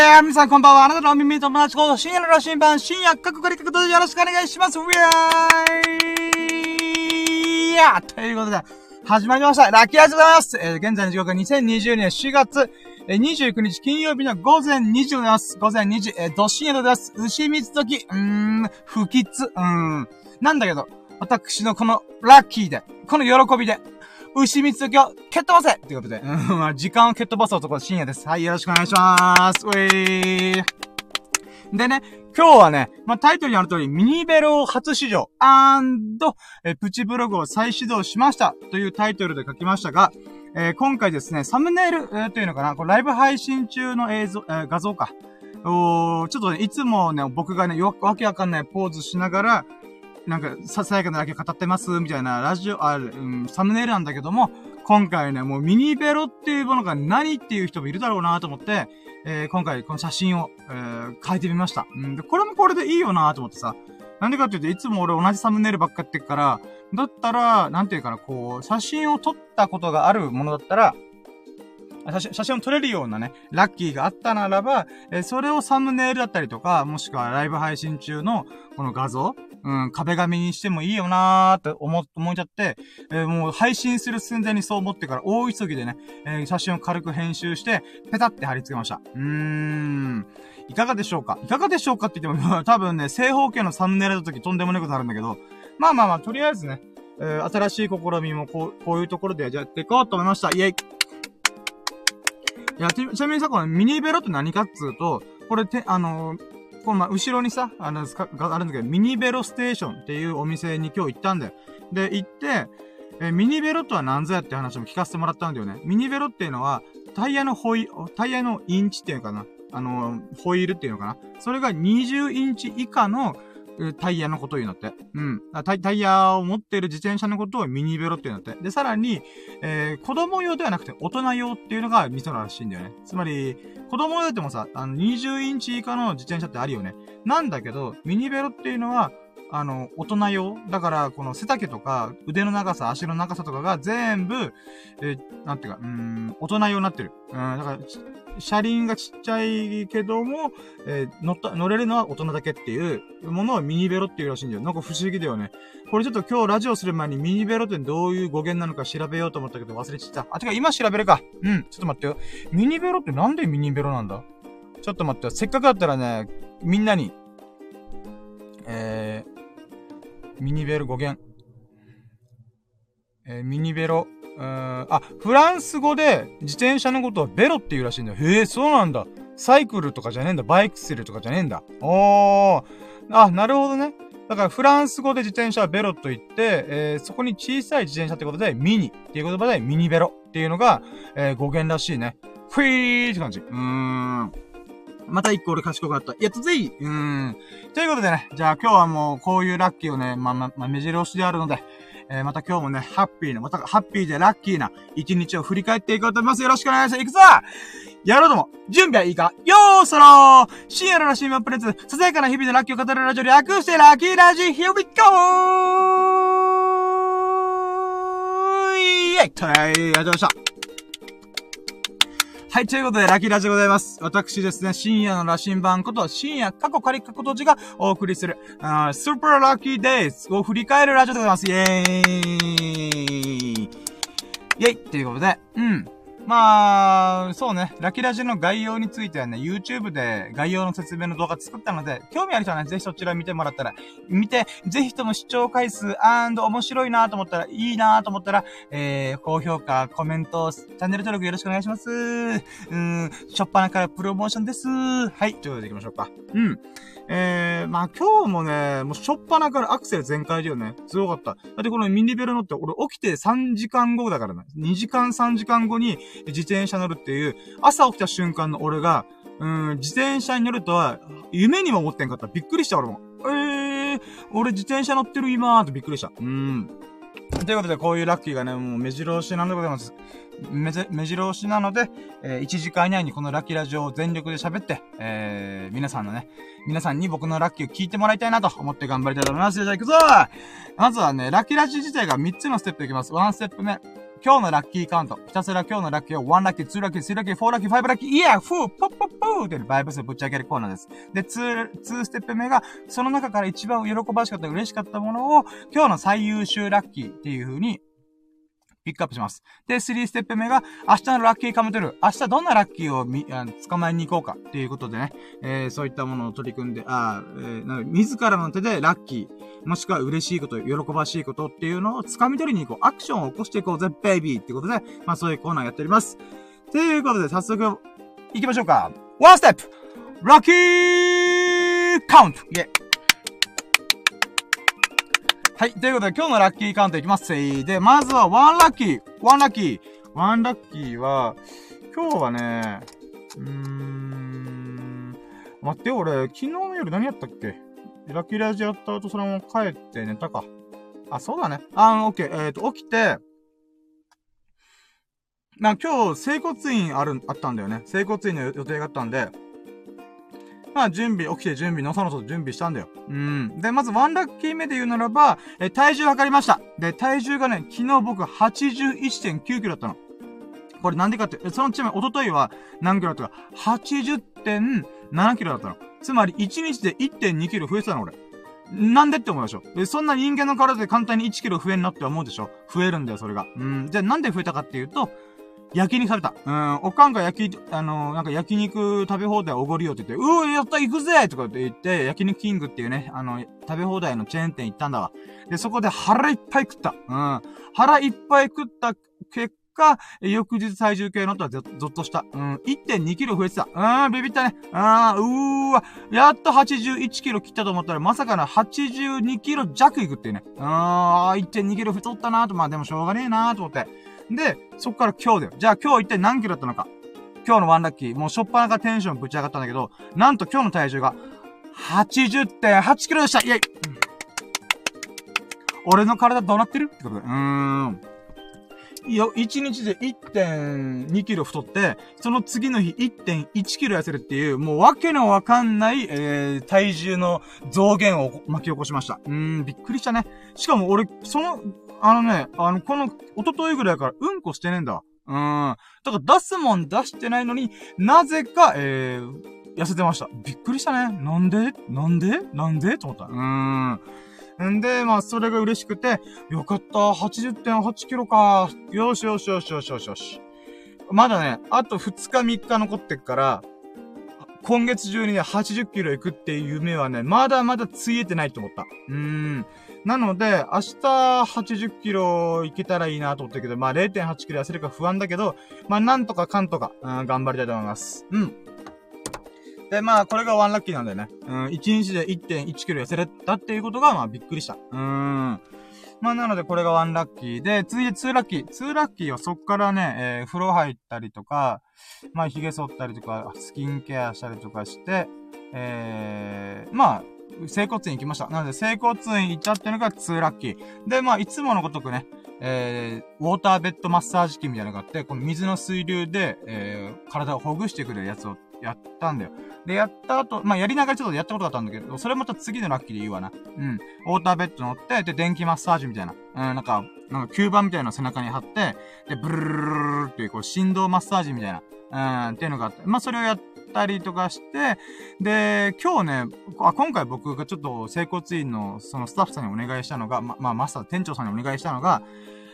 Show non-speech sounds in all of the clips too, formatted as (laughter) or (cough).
ー皆さんこんばんは。あなたのお耳友達こと深夜の羅針盤、深夜各国各でよろしくお願いします。ウェーイやということで、始まりました。ラッキーアイズでございます。えー、現在の時刻は2020年4月、えー、29日金曜日の午前2時でございます。午前2時、えー、ど深夜でございます。牛水時、うーん、不吉、うーん。なんだけど、私のこのラッキーで、この喜びで、牛三つ時を蹴っ飛ばせということで、うん、時間を蹴っ飛ばす男、深夜です。はい、よろしくお願いします。ウェーでね、今日はね、まあ、タイトルにある通り、ミニベロ初試乗、アンド、えプチブログを再始動しましたというタイトルで書きましたが、えー、今回ですね、サムネイル、えー、というのかな、これライブ配信中の映像、えー、画像か。おちょっとね、いつもね、僕がね、わけわかんないポーズしながら、なんか、ささやかなだけ語ってます、みたいなラジオ、あ、うん、サムネイルなんだけども、今回ね、もうミニベロっていうものが何っていう人もいるだろうなと思って、えー、今回この写真を、えー、変えてみました。うん、で、これもこれでいいよなと思ってさ。なんでかっていうと、いつも俺同じサムネイルばっかってるから、だったら、なんていうかな、こう、写真を撮ったことがあるものだったら、写真、写真を撮れるようなね、ラッキーがあったならば、えー、それをサムネイルだったりとか、もしくはライブ配信中のこの画像、うん、壁紙にしてもいいよなーって思、思いちゃって、えー、もう配信する寸前にそう思ってから大急ぎでね、えー、写真を軽く編集して、ペタって貼り付けました。うーん。いかがでしょうか？いかがでしょうかって言っても、(laughs) 多分ね、正方形のサムネイルの時とんでもないことあるんだけど、まあまあまあ、とりあえずね、えー、新しい試みもこう、こういうところでやっていこうと思いました。イェイいや、ちなみにさ、このミニベロって何かっつうと、これて、あのーこのま、後ろにさ、あの、があるんだけど、ミニベロステーションっていうお店に今日行ったんだよ。で、行って、えミニベロとは何ぞやって話も聞かせてもらったんだよね。ミニベロっていうのは、タイヤのホイ、タイヤのインチっていうのかなあの、ホイールっていうのかなそれが20インチ以下のタイヤのことを言うんだって。うん。タイタイヤを持っている自転車のことをミニベロって言うんだって。で、さらに、えー、子供用ではなくて大人用っていうのがミソらしいんだよね。つまり、子供用でもさ、あの、20インチ以下の自転車ってあるよね。なんだけど、ミニベロっていうのは、あの、大人用だから、この背丈とか、腕の長さ、足の長さとかが全部、えー、なんていうか、うん、大人用になってる。うん、だから、車輪がちっちゃいけども、えー、乗った、乗れるのは大人だけっていうものをミニベロっていうらしいんだよ。なんか不思議だよね。これちょっと今日ラジオする前にミニベロってどういう語源なのか調べようと思ったけど忘れちゃった。あ、てか今調べるか。うん、ちょっと待ってよ。ミニベロってなんでミニベロなんだ？ちょっと待ってよ。せっかくだったらね、みんなに、えー、ミニベロ語源。えー、ミニベロ、うん、あ、フランス語で自転車のことはベロって言うらしいんだよ。へえ、そうなんだ。サイクルとかじゃねえんだ。バイクセルとかじゃねえんだ。おー。あ、なるほどね。だからフランス語で自転車はベロと言って、えー、そこに小さい自転車ってことでミニっていう言葉でミニベロっていうのが、えー、語源らしいね。ふいーって感じ。うーん。また一個俺賢くなった。やったぜいうーん。ということでね、じゃあ今日はもうこういうラッキーをね、ま、ま、ま、目白押しであるので、えー、また今日もね、ハッピーな、またハッピーでラッキーな一日を振り返っていこうと思います。よろしくお願いします。いくぞやろうとも、準備はいいか?よーそろー深夜のラシーマンプレッツ、ささやかな日々のラッキーを語るラジオ略してラッキーラジ Here we go! イェイとはい、ありがとうございました。はい、ということで、ラッキーラジでございます。私ですね、深夜の羅針盤こと、深夜過去仮過去土地がお送りする、あスーパーラッキーデイズを振り返るラジオでございます。イェーイイェイということで、うん。まあ、そうね、ラキラジの概要についてはね、YouTube で概要の説明の動画作ったので、興味ある人はね、ぜひそちら見てもらったら、見て、ぜひとも視聴回数面白いなと思ったら、いいなと思ったら、えー、高評価、コメント、チャンネル登録よろしくお願いします。うん、しょっぱなからプロモーションです。はい、ということで行きましょうか。うん。えー、まあ今日もね、もうしょっぱなからアクセル全開だよね。すごかった。だってこのミニベル乗って俺起きて3時間後だからね。2時間3時間後に自転車乗るっていう、朝起きた瞬間の俺が、うん、自転車に乗るとは、夢にも思ってんかった。びっくりした俺も。えー、俺自転車乗ってる今ーってびっくりした。うん。ということで、こういうラッキーがね、もう目白押しなのでございます。目目白押しなので、えー、1時間以内にこのラッキーラジオを全力で喋って、えー、皆さんのね、皆さんに僕のラッキーを聞いてもらいたいなと思って頑張りたいと思います。じゃあ行くぞまずはね、ラッキーラジオ自体が3つのステップいきます。1ステップ目。今日のラッキーカウント。ひたすら今日のラッキーを1ラッキー、2ラッキー、3ラッキー、4ラッキー、5ラッキー、イヤーフーポッポッポーってバイブスぶっちゃけるコーナーです。で、2、2ステップ目が、その中から一番喜ばしかった、嬉しかったものを、今日の最優秀ラッキーっていう風にピックアップします。で、3ステップ目が、明日のラッキーカムトゥルー。明日どんなラッキーをみ、あ捕まえに行こうかっていうことでね、えー、そういったものを取り組んで、あえー、な自らの手でラッキー、もしくは嬉しいこと、喜ばしいことっていうのを掴み取りに行こう。アクションを起こしていこうぜ、ベイビーってことで、まあそういうコーナーやっております。ということで、早速、行きましょうか。ワンステップラッキーカウントイェはい。ということで、今日のラッキーカウントいきます。で、まずは、ワンラッキー。ワンラッキー。ワンラッキーは、今日はね、うーん、待って、俺、昨日の夜何やったっけ？ラッキーラジやった後、そのまま帰って寝たか。あ、そうだね。あ、オッケー。えっ、ー、と、起きて、な、今日、整骨院ある、あったんだよね。整骨院の予定があったんで、まあ、準備、起きて準備、のそのそ準備したんだよ。うん。で、まずワンラッキー目で言うならば、え、体重測りました。で、体重がね、昨日僕81.9キロだったの。これなんでかって、そのちなみに、おとといは何キロだったか、80.7キロだったの。つまり、1日で1.2キロ増えてたの、俺。なんでって思うでしょ。で、そんな人間の体で簡単に1キロ増えんなって思うでしょ。増えるんだよ、それが。うん。じゃあなんで増えたかっていうと、焼肉食べた。うん、おかんが焼き、あのー、なんか焼肉食べ放題おごるよって言って、うー、やった行くぜとかって言って、焼肉キングっていうね、あの、食べ放題のチェーン店行ったんだわ。で、そこで腹いっぱい食った。うん。腹いっぱい食った結果、翌日体重計のとはゾッとした。うん。1.2キロ増えてた。うん、ビビったね。あー、うーわ。やっと81キロ切ったと思ったら、まさかの82キロ弱いくっていうね。あー、1.2キロ太ったなーと。まあでもしょうがねえなーと思って。で、そっから今日だよ。じゃあ今日一体何キロだったのか。今日のワンラッキー。もうしょっぱなからテンションぶち上がったんだけど、なんと今日の体重が80.8キロでしたイェイ、俺の体どうなってる？ってことで。うーん。いや、1日で1.2キロ太って、その次の日1.1キロ痩せるっていう、もうわけのわかんない、えー、体重の増減を巻き起こしました。うーん、びっくりしたね。しかも俺、その、あのね、あの、この、おとといぐらいからうんこしてねえんだ。うん。だから出すもん出してないのに、なぜか、えー、痩せてました。びっくりしたね。なんで？なんで？なんで？と思った。うーん。んで、まあ、それが嬉しくて、よかった。80.8キロか。よしよしよしよしよしよし。まだね、あと2日3日残ってっから、今月中にね、80キロ行くっていう夢はね、まだまだついえてないと思った。うーん。なので、明日80キロ行けたらいいなと思ったけど、まあ0.8キロ痩せるか不安だけど、まあなんとかかんとか、うん、頑張りたいと思います。うん。で、まあ、これがワンラッキーなんだよね。うん、1日で1.1キロ痩せれたっていうことが、まあ、びっくりした。うーん。まあ、なので、これがワンラッキーで、次でツーラッキー。ツーラッキーはそっからね、えー、風呂入ったりとか、まあ、髭剃ったりとか、スキンケアしたりとかして、えー、まあ、整骨院行きました。なので、整骨院行ったっていうのが2ラッキー。で、まあ、いつものごとくね、えー、ウォーターベッドマッサージ機みたいなのがあって、この水の水流で、えー、体をほぐしてくれるやつをやったんだよ。で、やった後、まあ、やりながらちょっとやったことがあったんだけど、それまた次のラッキーで言うわな。うん。ウォーターベッド乗って、で、電気マッサージみたいな。うん、なんか、なんか吸盤みたいなの背中に貼って、で、ブルルルルルっていう、こう、振動マッサージみたいな。うん、っていうのがあって、まあ、それをやっったりとかして、で、今日ね、あ今回僕がちょっと整骨院のそのスタッフさんにお願いしたのが、ま、まあ、マスター、店長さんにお願いしたのが、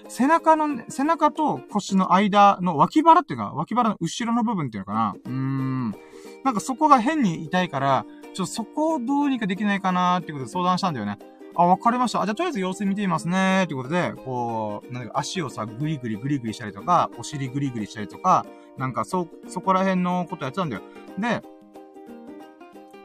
背中の、背中と腰の間の脇腹っていうか、脇腹の後ろの部分っていうのかな。うーん。なんかそこが変に痛いから、ちょっとそこをどうにかできないかなーってことで相談したんだよね。あ、わかりました。あ、じゃあとりあえず様子見てみますねーっていうことで、こう、なんか足をさ、グリグリグリグリしたりとか、お尻グリグリしたりとか、なんかそ、そこら辺のことやってたんだよ。で、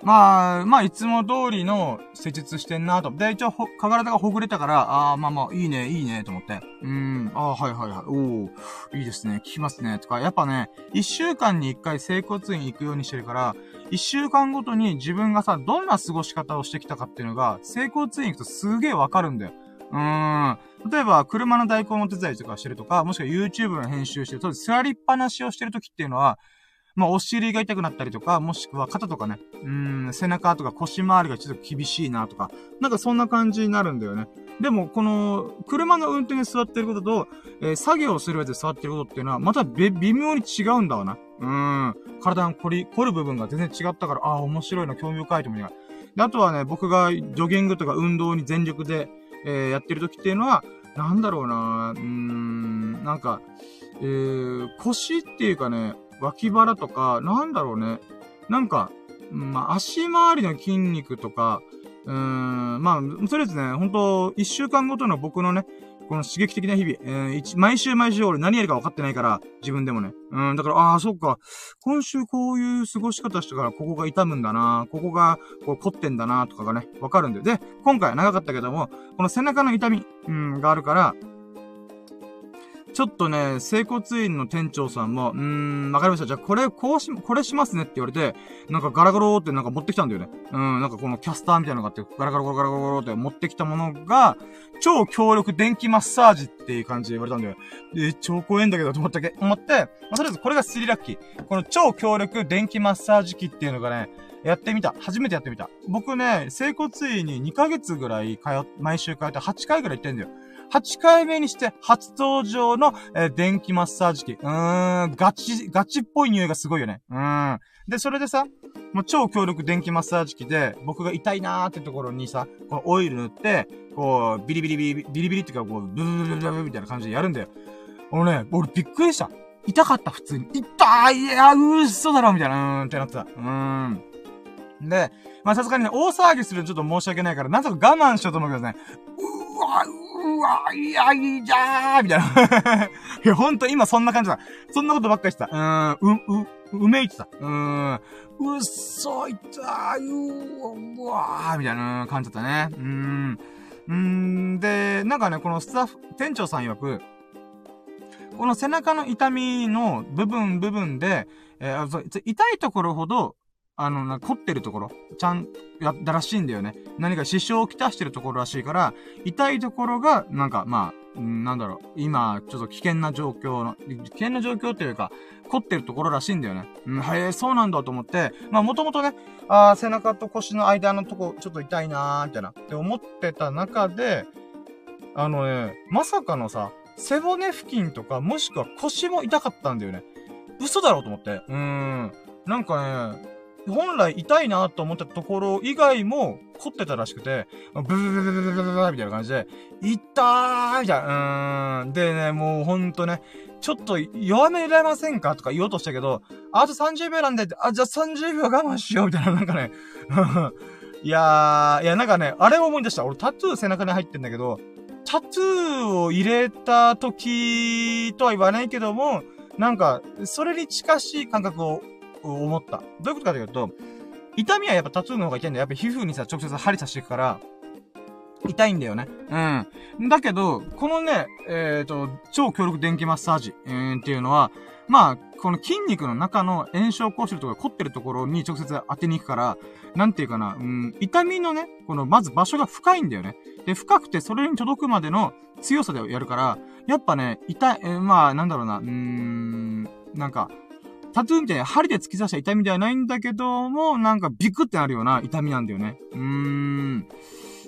まあ、まあ、いつも通りの施術してんなと。で、一応、体がらがほぐれたから、ああ、まあまあ、いいね、いいね、と思って。うん、ああ、はいはいはい。おおいいですね、聞きますね。とか、やっぱね、一週間に一回整骨院行くようにしてるから、一週間ごとに自分がさ、どんな過ごし方をしてきたかっていうのが、整骨院行くとすげえわかるんだよ。うーん。例えば、車の代行の手伝いとかしてるとか、もしくは YouTube の編集してる、座りっぱなしをしてるときっていうのは、まあ、お尻が痛くなったりとか、もしくは肩とかね、うん、背中とか腰回りがちょっと厳しいなとか、なんかそんな感じになるんだよね。でも、この、車の運転に座ってることと、えー、作業をする上で座ってることっていうのは、また微妙に違うんだわな。うん。体の凝り、凝る部分が全然違ったから、ああ、面白いな、興味深いと思いながら。あとはね、僕がジョギングとか運動に全力で、えー、やってる時っていうのは、なんだろうなうーん、なんか、えー、腰っていうかね、脇腹とか、なんだろうね。なんか、まあ、足回りの筋肉とか、うーん、まあ、とりあえずね、ほんと、一週間ごとの僕のね、この刺激的な日々、えー、毎週毎週俺何やるか分かってないから、自分でもね。うん、だから、ああ、そっか。今週こういう過ごし方したから、ここが痛むんだな、ここが、こう、凝ってんだな、とかがね、分かるんで。で、今回長かったけども、この背中の痛み、うん、があるから、ちょっとね、整骨院の店長さんも、うーん、わかりました。じゃあこれ、こうし、これしますねって言われて、なんかガラガローってなんか持ってきたんだよね。うん、なんかこのキャスターみたいなのがあって、ガラガラガラガラガラって持ってきたものが、超強力電気マッサージっていう感じで言われたんだよ。で、超怖えんだけどと思ったけ、思って、まあ、とりあえずこれがスリラッキー。この超強力電気マッサージ機っていうのがね、やってみた。初めてやってみた。僕ね、整骨院に2ヶ月ぐらい通っ、毎週通って8回ぐらい行ってんだよ。8回目にして初登場の、えー、電気マッサージ機。うーん、ガチ、ガチっぽい匂いがすごいよね。うん。で、それでさ、もう超強力電気マッサージ機で、僕が痛いなーってところにさ、このオイル塗って、こう、ビリビリビリ、ビリビリっていうか、こう、ブブブブブブみたいな感じでやるんだよ。俺ね、俺びっくりした。痛かった、普通に。痛いいや、嘘だろみたいな、うーんってなってた。うーん。で、まさすがにね、大騒ぎするとちょっと申し訳ないから、なんとか我慢しようと思うけどね、うわ、ううわ、いや、いいじゃーみたいな。(laughs) いや、ほんと今そんな感じだ。そんなことばっかりしてた。うーん、う、う、うめいってた。うーん、うっそ、痛い、うわーみたいな感じだったね。うーん。うーん、で、なんかね、このスタッフ、店長さん曰く、この背中の痛みの部分部分で、えー、痛いところほど、あの、な、凝ってるところ、ちゃん、やったらしいんだよね。何か支障をきたしてるところらしいから、痛いところが、なんか、まあ、なんだろう、今、ちょっと危険な状況の、危険な状況っていうか、凝ってるところらしいんだよね。うん、へえ、そうなんだと思って、まあ、もともとね、あ背中と腰の間のとこ、ちょっと痛いなー、みたいな、って思ってた中で、あのね、まさかのさ、背骨付近とか、もしくは腰も痛かったんだよね。嘘だろうと思って。うーん。なんかね、本来痛いなと思ったところ以外も凝ってたらしくて、ブブブブブブブブみたいな感じで、痛ーみたいな。うーん。でね、もうほんとね、ちょっと弱められませんかとか言おうとしたけど、あと30秒なんで、あ、じゃあ30秒我慢しようみたいな、なんかね。いやー、いやなんかね、あれを思い出した。俺タトゥー背中に入ってんだけど、タトゥーを入れた時とは言わないけども、なんか、それに近しい感覚を思った。どういうことかというと、痛みはやっぱタトゥーの方が痛いんだよ。やっぱ皮膚にさ、直接針刺していくから、痛いんだよね。うん。だけど、このね、えっ、ー、と、超強力電気マッサージ、えー、っていうのは、まあ、この筋肉の中の炎症を起こしてるとか凝ってるところに直接当てに行くから、なんていうかな、うん、痛みのね、この、まず場所が深いんだよね。で、深くてそれに届くまでの強さでやるから、やっぱね、痛い、えー、まあ、なんだろうな、うーん、なんか、タトゥーみたいに針で突き刺した痛みではないんだけども、なんかビクってなるような痛みなんだよね。うーん。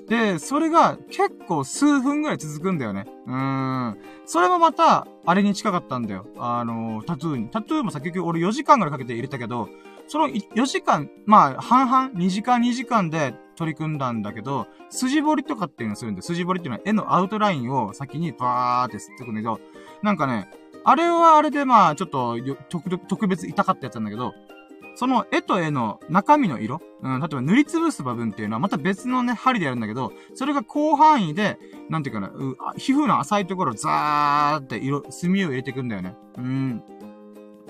で、それが結構数分ぐらい続くんだよね。うーん。それもまた、あれに近かったんだよ。あのー、タトゥーに。タトゥーもさ、結局俺4時間ぐらいかけて入れたけど、その4時間、まあ、半々、2時間2時間で取り組んだんだけど、筋彫りとかっていうのをするんで、筋彫りっていうのは絵のアウトラインを先にバーって吸ってくんだけど、なんかね、あれはあれでまあ、ちょっと、特、別痛かったやつなんだけど、その絵と絵の中身の色、うん、例えば塗りつぶす部分っていうのはまた別のね、針でやるんだけど、それが広範囲で、なんていうかな、う皮膚の浅いところをザーって色、墨を入れていくんだよね。うん。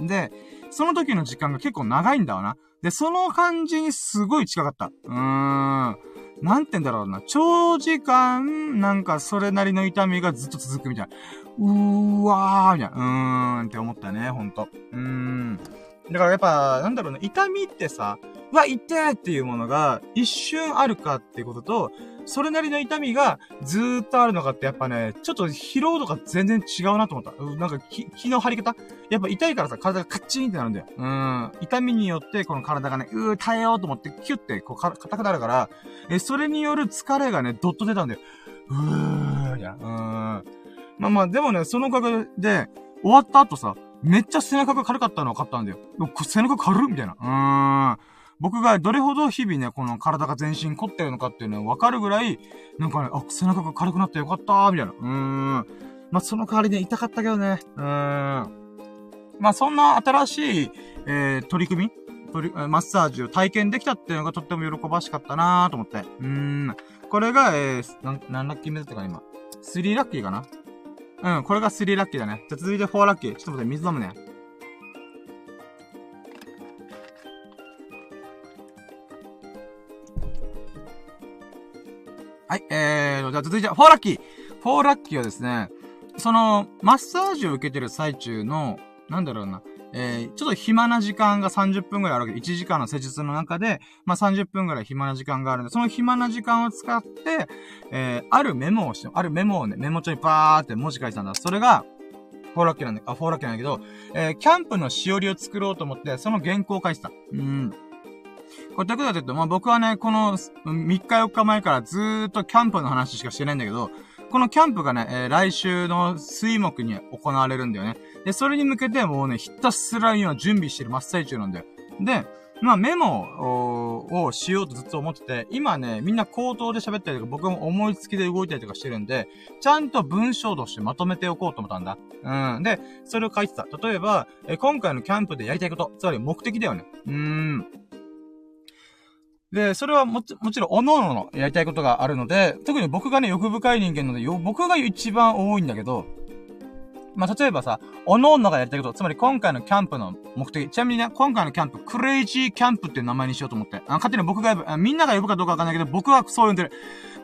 で、その時の時間が結構長いんだわな。で、その感じにすごい近かった。うーん。なんて言うんだろうな。長時間、なんかそれなりの痛みがずっと続くみたいな。うーわー、みたいな。うーんって思ったね、ほんと。うーん。だからやっぱ、なんだろうな、痛みってさ、うわ、痛えっていうものが一瞬あるかっていうことと、それなりの痛みがずーっとあるのかってやっぱね、ちょっと疲労度が全然違うなと思った。なんか気、気の張り方？やっぱ痛いからさ、体がカッチンってなるんだよ。うん。痛みによってこの体がね、うー耐えようと思ってキュッてこう硬くなるから、え、それによる疲れがね、どっと出たんだよ。うー、いや、うーん。まあまあ、でもね、そのおかげで、終わった後さ、めっちゃ背中が軽かったの分かったんだよ。背中軽みたいな。うーん。僕がどれほど日々ね、この体が全身凝ってるのかっていうのが分かるぐらい、なんかね、あ、背中が軽くなってよかったー、みたいな。うーん。まあ、その代わりね、痛かったけどね。うーん。まあ、そんな新しい、えー、取り組み取り、マッサージを体験できたっていうのがとっても喜ばしかったなーと思って。うーん。これが、えー、なん、何ラッキー目だったか今。3ラッキーかな？うん、これが3ラッキーだね。じゃ続いて4ラッキー。ちょっと待って、水飲むね。はい、えー、じゃ続いて、4ラッキー。4ラッキーはですね、その、マッサージを受けてる最中の、なんだろうな、えー、ちょっと暇な時間が30分くらいあるわけで、1時間の施術の中で、まあ、30分くらい暇な時間があるんで、その暇な時間を使って、えー、あるメモをして、あるメモをね、メモ帳にパーって文字書いてたんだ。それが、フォーラッキーなんだ、あ、フォーラッキーなんだけど、えー、キャンプのしおりを作ろうと思って、その原稿を書いてた。うん。これ、どういうことかというと、まあ、僕はね、この3日4日前からずーっとキャンプの話しかしてないんだけど、このキャンプがね、えー、来週の水木に行われるんだよね。で、それに向けてもうね、ひたすら今準備してる真っ最中なんだよ。で、まあメモをしようとずっと思ってて、今ね、みんな口頭で喋ったりとか、僕も思いつきで動いたりとかしてるんで、ちゃんと文章としてまとめておこうと思ったんだ。うん。で、それを書いてた。例えば、え今回のキャンプでやりたいこと、つまり目的だよね。うーん。で、それはもち、もちろん、おのおのやりたいことがあるので、特に僕がね、欲深い人間なので、僕が一番多いんだけど、まあ、例えばさ、おのおのがやりたいこと、つまり今回のキャンプの目的、ちなみにね、今回のキャンプ、クレイジーキャンプっていう名前にしようと思って、あ勝手に僕が呼ぶ、みんなが呼ぶかどうかわかんないけど、僕はそう呼んでる。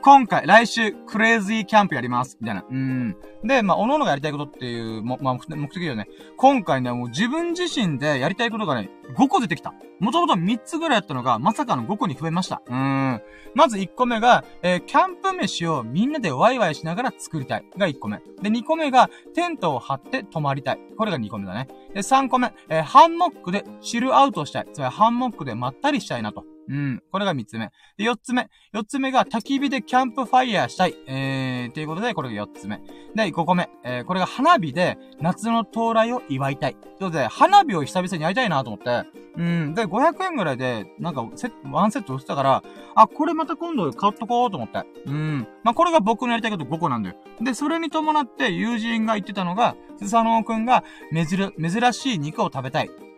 今回、来週、クレイジーキャンプやります。みたいな。うん。で、まあ、おのおのがやりたいことっていう、も、まあ、目的だよね。今回ね、もう自分自身でやりたいことがね、5個出てきた。もともと3つぐらいやったのが、まさかの5個に増えました。うん。まず1個目が、えー、キャンプ飯をみんなでワイワイしながら作りたい。が1個目。で、2個目が、テントを張って泊まりたい。これが2個目だね。で、3個目、えー、ハンモックでチルアウトしたい。つまりハンモックでまったりしたいなと。うん。これが三つ目。で、四つ目。四つ目が焚き火でキャンプファイヤーしたい。えー、ということで、これが四つ目。で、五個目。えー、これが花火で夏の到来を祝いたい。ということで、花火を久々にやりたいなと思って。うん。で、500円ぐらいで、なんか、セットワンセット売ってたから、あ、これまた今度買っとこうと思って。うん。まあ、これが僕のやりたいこと5個なんだよ。で、それに伴って友人が言ってたのが、スサノオくんが、珍しい肉を食べたい。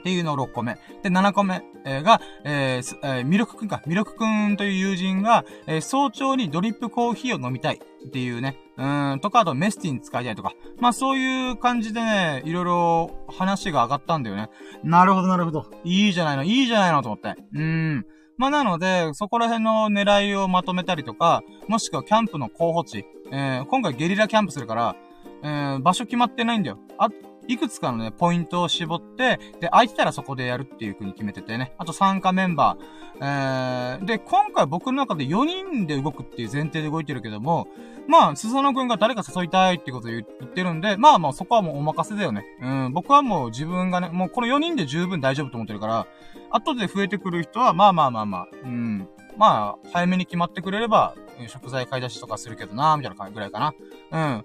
っていうのを6個目。で、7個目、えが、えー、えー、ミルクくんか。ミルクくんという友人が、えー、早朝にドリップコーヒーを飲みたいっていうね。うん、とか、あとメスティン使いたいとか。まあそういう感じでね、いろいろ話が上がったんだよね。なるほど、なるほど。いいじゃないの、いいじゃないのと思って。うん。まあなので、そこら辺の狙いをまとめたりとか、もしくはキャンプの候補地。えー、今回ゲリラキャンプするから、えー、場所決まってないんだよ。あ、いくつかのね、ポイントを絞って、で、空いてたらそこでやるっていう風に決めててね。あと参加メンバー。えー、で、今回僕の中で4人で動くっていう前提で動いてるけども、まあ、スサノくんが誰か誘いたいってことを言ってるんで、まあまあそこはもうお任せだよね。うん、僕はもう自分がね、もうこの4人で十分大丈夫と思ってるから、後で増えてくる人は、まあまあまあまあ、うん、まあ、早めに決まってくれれば、食材買い出しとかするけどな、みたいなぐらいかな。うん。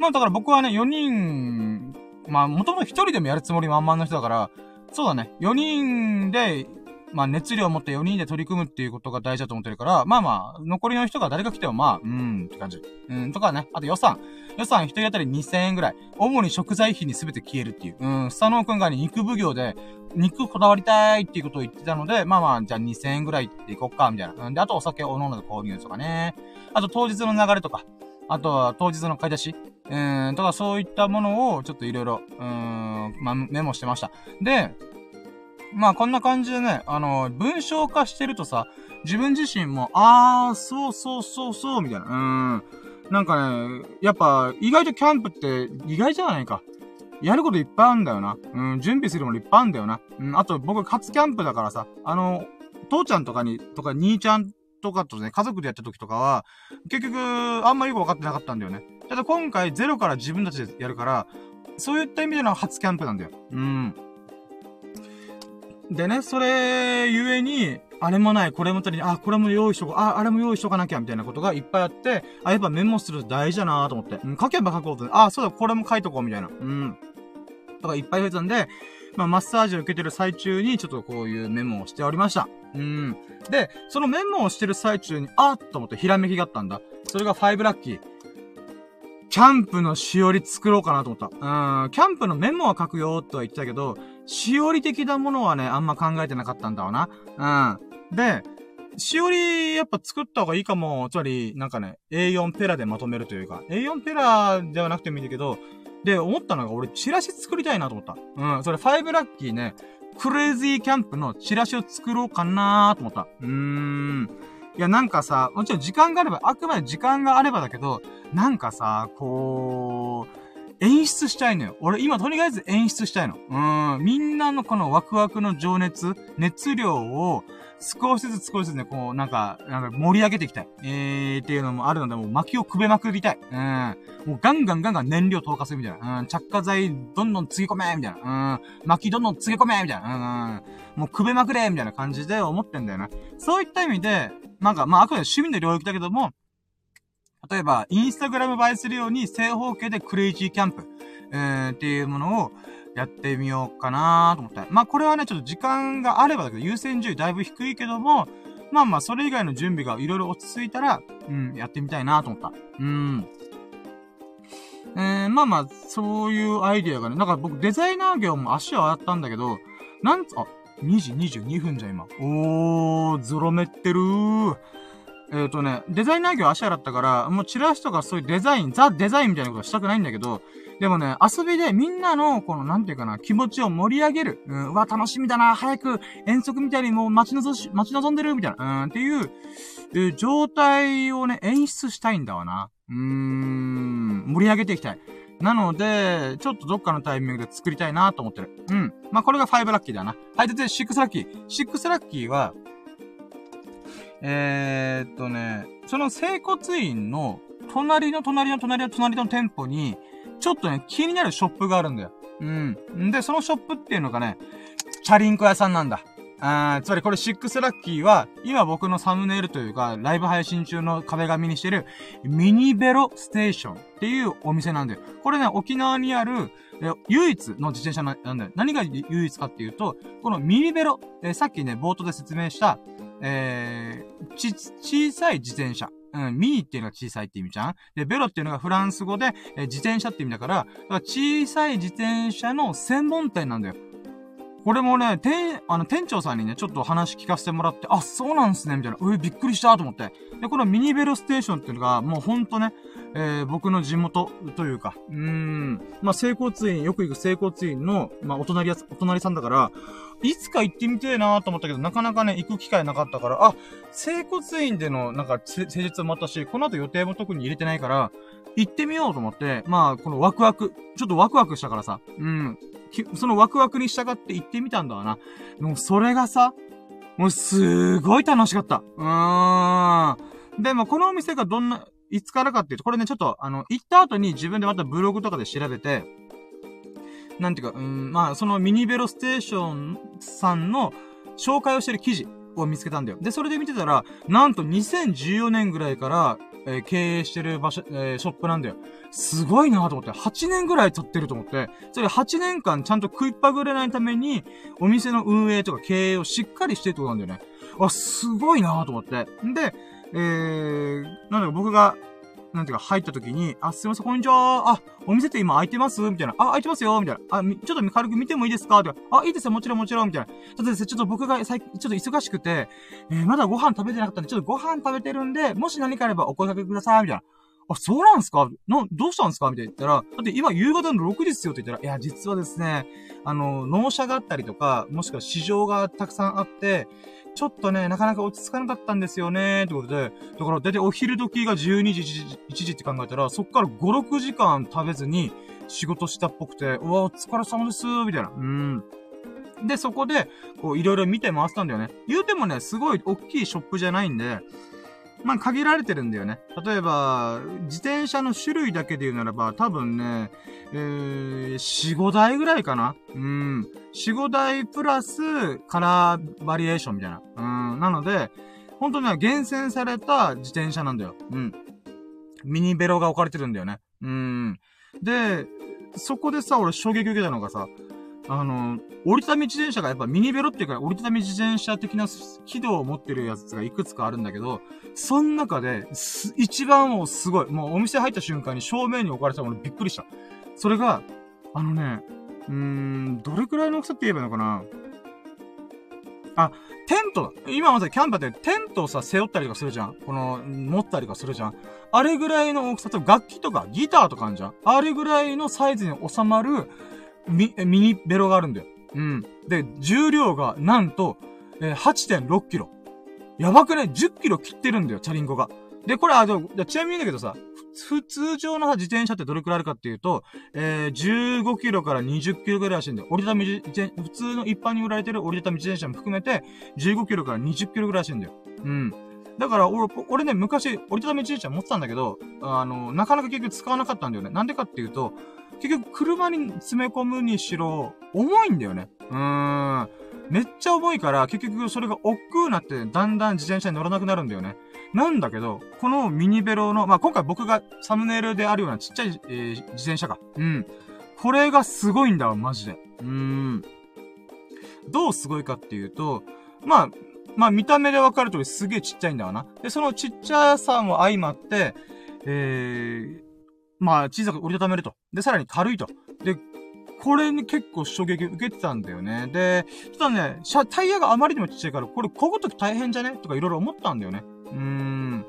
まあだから僕はね、4人まあ、もともと一人でもやるつもり満々の人だから、そうだね。4人で、まあ、熱量を持って4人で取り組むっていうことが大事だと思ってるから、まあまあ、残りの人が誰か来てもまあ、うーんって感じ。うん、とかね。あと予算。予算一人当たり2000円ぐらい。主に食材費に全て消えるっていう。うん、スタノー君がね、肉奉行で、肉こだわりたいっていうことを言ってたので、まあまあ、じゃあ2000円ぐらいっていこっか、みたいな。うんで、あとお酒を飲んで購入とかね。あと当日の流れとか。あとは当日の買い出し。うん、とかそういったものをちょっといろいろ、うん、ま、メモしてました。で、まあこんな感じでね、あの、文章化してるとさ、自分自身も、あー、そうそうそうそう、みたいな。うん。なんかね、やっぱ、意外とキャンプって、意外じゃないか。やることいっぱいあるんだよな。うん、準備するものいっぱいあるんだよな。うん、あと僕、初キャンプだからさ、あの、父ちゃんとかに、とか兄ちゃんとかとね、家族でやった時とかは、結局、あんまりよくわかってなかったんだよね。ただ今回ゼロから自分たちでやるから、そういった意味での初キャンプなんだよ。うん。でね、それ、ゆえに、あれもない、これも足りない、あ、これも用意しとこう、あ、あれも用意しとかなきゃ、みたいなことがいっぱいあって、あ、やっぱメモする大事だなと思って。うん、書けば書こうと、あ、そうだ、これも書いとこう、みたいな。うん。とかいっぱい増えたんで、まあ、マッサージを受けてる最中に、ちょっとこういうメモをしておりました。うん。で、そのメモをしてる最中に、あっと思ってひらめきがあったんだ。それが5ラッキー。キャンプのしおり作ろうかなと思った。うん。キャンプのメモは書くよ、とは言ってたけど、しおり的なものはね、あんま考えてなかったんだわな。うん。で、しおり、やっぱ作った方がいいかも。つまり、なんかね、A4 ペラでまとめるというか、A4 ペラではなくてもいいんだけど、で、思ったのが、俺、チラシ作りたいなと思った。うん、それ、5ラッキーね、クレイジーキャンプのチラシを作ろうかなーと思った。うーん。いや、なんかさ、もちろん時間があれば、あくまで時間があればだけど、なんかさ、こう、演出したいのよ。俺今とりあえず演出したいの。うん。みんなのこのワクワクの情熱、熱量を少しずつ少しずつね、こう、なんか、なんか盛り上げていきたい。えー、っていうのもあるので、もう薪をくべまくりたい。うん。もうガンガンガンガン燃料投下するみたいな。うん。着火剤どんどんつぎ込めみたいな。うん。薪どんどんつぎ込めみたいな。うん。もうくべまくれみたいな感じで思ってんだよな。そういった意味で、なんか、まあ、あくまで趣味の領域だけども、例えば、インスタグラム映えするように正方形でクレイジーキャンプ、えー、っていうものをやってみようかなと思って。まあ、これはね、ちょっと時間があればだけど、優先順位だいぶ低いけども、まあまあ、それ以外の準備がいろいろ落ち着いたら、うん、やってみたいなと思った。うん。えー、まあまあ、そういうアイディアがね、なんか僕デザイナー業も足を洗ったんだけど、なんつ、あ、2時22分じゃ、今。おー、ゾロめってるー。えっ、ー、とね、デザイナー業足洗ったから、もうチラシとかそういうデザイン、ザ・デザインみたいなことはしたくないんだけど、でもね、遊びでみんなの、この、なんていうかな、気持ちを盛り上げる。うん、うわ、楽しみだな、早く遠足みたいにもう待ち望し、待ち望んでるみたいな、うん、っていう、えー、状態をね、演出したいんだわな。うーん、盛り上げていきたい。なので、ちょっとどっかのタイミングで作りたいなと思ってる。うん。まあ、これが5ラッキーだな。はい、で、6ラッキー。6ラッキーは、えー、っとね、その整骨院の隣の隣の隣の隣の店舗に、ちょっとね、気になるショップがあるんだよ。うん。で、そのショップっていうのがね、チャリンコ屋さんなんだ。あつまりこれ6ラッキーは、今僕のサムネイルというか、ライブ配信中の壁紙にしてる、ミニベロステーションっていうお店なんだよ。これね、沖縄にある、唯一の自転車なんだよ。何が唯一かっていうと、このミニベロ、えさっきね、冒頭で説明した、えー、ち、小さい自転車。うん、ミニっていうのが小さいって意味じゃん？で、ベロっていうのがフランス語で、え、自転車って意味だから、から小さい自転車の専門店なんだよ。これもね、店、あの、店長さんにね、ちょっと話聞かせてもらって、あ、そうなんすね、みたいな。うえ、びっくりしたと思って。で、このミニベロステーションっていうのが、もうほんとね、えー、僕の地元というか、うーん、まあ、整骨院、よく行く整骨院の、まあ、お隣や、お隣さんだから、いつか行ってみてえなと思ったけど、なかなかね、行く機会なかったから、あ、整骨院での、なんか、施術もあったし、この後予定も特に入れてないから、行ってみようと思って、まあ、このワクワク、ちょっとワクワクしたからさ、うん、そのワクワクに従って行ってみたんだわな。もうそれがさ、もうすごい楽しかった。うーん。でもこのお店がどんな、いつからかっていうと、これね、ちょっと、あの、行った後に自分でまたブログとかで調べて、なんていうか、うん、まあ、そのミニベロステーションさんの紹介をしてる記事を見つけたんだよ。で、それで見てたら、なんと2014年ぐらいから、えー、経営してる場所、えー、ショップなんだよ。すごいなと思って、8年ぐらい経ってると思って、それ8年間ちゃんと食いっぱぐれないために、お店の運営とか経営をしっかりしてるってことなんだよね。あ、すごいなと思って。んで、えー、なんだか僕が、なんていうか、入った時に、あ、すいません、こんにちは。あ、お店って今開いてます？みたいな。あ、開いてますよみたいな。あ、ちょっと軽く見てもいいですか？とかあ、いいですよ、もちろんもちろん。みたいな。ちょっとですね、ちょっと僕が最近、ちょっと忙しくて、えー、まだご飯食べてなかったんで、ちょっとご飯食べてるんで、もし何かあればお声掛けください。みたいな。あ、そうなんすか？な、どうしたんすか？みたいな言ったら、だって今夕方の6時ですよって言ったら、いや、実はですね、あの、納車があったりとか、もしくは市場がたくさんあって、ちょっとね、なかなか落ち着かなかったんですよね、ってことで、だから、だいたいお昼時が12時、1時、って考えたら、そっから5、6時間食べずに仕事したっぽくて、うわ、お疲れ様です、みたいな。うん。で、そこで、こう、いろいろ見て回ったんだよね。言うてもね、すごい大きいショップじゃないんで、まあ、限られてるんだよね。例えば、自転車の種類だけで言うならば、多分ね、えー、4、5台ぐらいかなうん。4、5台プラス、カラーバリエーションみたいな。うん。なので、本当には厳選された自転車なんだよ。うん。ミニベロが置かれてるんだよね。うん。で、そこでさ、俺衝撃受けたのがさ、あの、折りたたみ自転車がやっぱミニベロっていうか、折りたたみ自転車的な軌道を持ってるやつがいくつかあるんだけど、その中で、一番もうすごい、もうお店入った瞬間に正面に置かれたものびっくりした。それが、あのね、うーん、どれくらいの大きさって言えばいいのかな？あ、テントだ。今まさにキャンパーでテントをさ、背負ったりとかするじゃん？この、持ったりとかするじゃん？あれぐらいの大きさと楽器とかギターとかあるじゃん？あれぐらいのサイズに収まる、ミ、ミニベロがあるんだよ。うん。で、重量が、なんと、えー、8.6キロ。やばくね ?10 キロ切ってるんだよ、チャリンコが。で、これ、あ、でちなみにだけどさ、普通常の自転車ってどれくらいあるかっていうと、えー、15キロから20キロぐらいらしいんだよ。折りたたみ自転、普通の一般に売られてる折りたたみ自転車も含めて、15キロから20キロぐらいらしいんだよ。うん。だから、俺、俺ね、昔、折りたたみ自転車持ってたんだけど、あの、なかなか結局使わなかったんだよね。なんでかっていうと、結局車に詰め込むにしろ、重いんだよね。うーん。めっちゃ重いから、結局それが億劫になって、だんだん自転車に乗らなくなるんだよね。なんだけど、このミニベロの、まあ、今回僕がサムネイルであるようなちっちゃい、えー、自転車か。うん。これがすごいんだわ、マジで。うーん。どうすごいかっていうと、まあ、まあ見た目でわかる通りすげえちっちゃいんだわな。で、そのちっちゃさも相まって、えー、まあ小さく折りたためると。で、さらに軽いと。で、これに結構衝撃受けてたんだよね。で、ちょっとね、タイヤがあまりにもちっちゃいから、これ漕ぐとき大変じゃね？とかいろいろ思ったんだよね。うーん。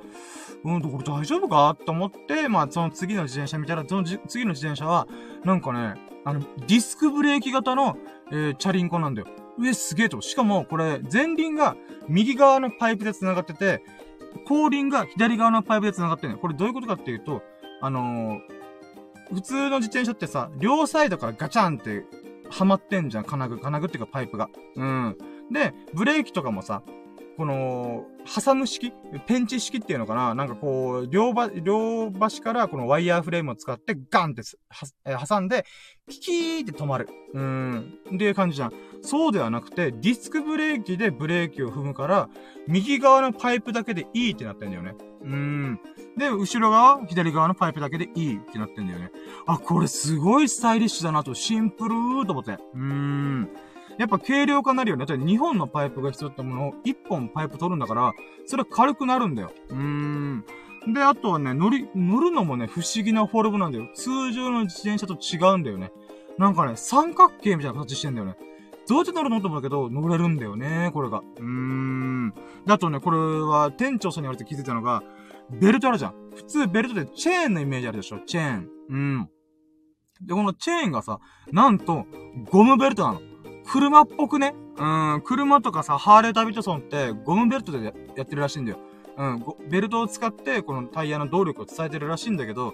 うん、これ大丈夫か？と思って、まあ、その次の自転車見たら、その次の自転車は、なんかね、あの、ディスクブレーキ型の、えー、チャリンコなんだよ。上すげえと。しかも、これ、前輪が右側のパイプで繋がってて、後輪が左側のパイプで繋がってるね。これどういうことかっていうと、あのー、普通の自転車ってさ、両サイドからガチャンってはまってんじゃん、金具。金具っていうかパイプが。うん。で、ブレーキとかもさ、この、挟む式ペンチ式っていうのかななんかこう、両ば、両端からこのワイヤーフレームを使ってガンって挟んで、キキーって止まる。うん。っていう感じじゃん。そうではなくて、ディスクブレーキでブレーキを踏むから、右側のパイプだけでいいってなってんだよね。うん。で、後ろ側、左側のパイプだけでいいってなってんだよね。あ、これすごいスタイリッシュだなと、シンプルーと思って。うん。やっぱ軽量化になるよね。だって2本のパイプが必要だったものを1本パイプ取るんだから、それは軽くなるんだよ。うーん。で、あとはね、乗り、乗るのもね、不思議なフォルムなんだよ。通常の自転車と違うんだよね。なんかね、三角形みたいな形してんだよね。どうやって乗るのと思うけど、乗れるんだよね、これが。うーん。だとね、これは店長さんに言われて気づいたのが、ベルトあるじゃん。普通ベルトでチェーンのイメージあるでしょチェーン。うん。で、このチェーンがさ、なんと、ゴムベルトなの。車っぽくね。うん、車とかさ、ハーレーダビッドソンってゴムベルトでやってるらしいんだよ。うん、ベルトを使ってこのタイヤの動力を伝えてるらしいんだけど、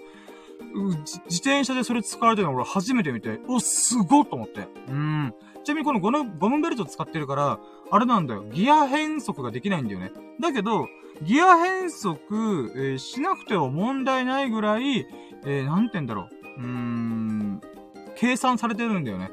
自転車でそれ使われてるの俺初めて見て、お、すごっと思って。うん。ちなみにこのゴムゴムベルト使ってるから、あれなんだよ。ギア変速ができないんだよね。だけど、ギア変速、えー、しなくても問題ないぐらい、えー、なんて言うんだろう。うーん、計算されてるんだよね。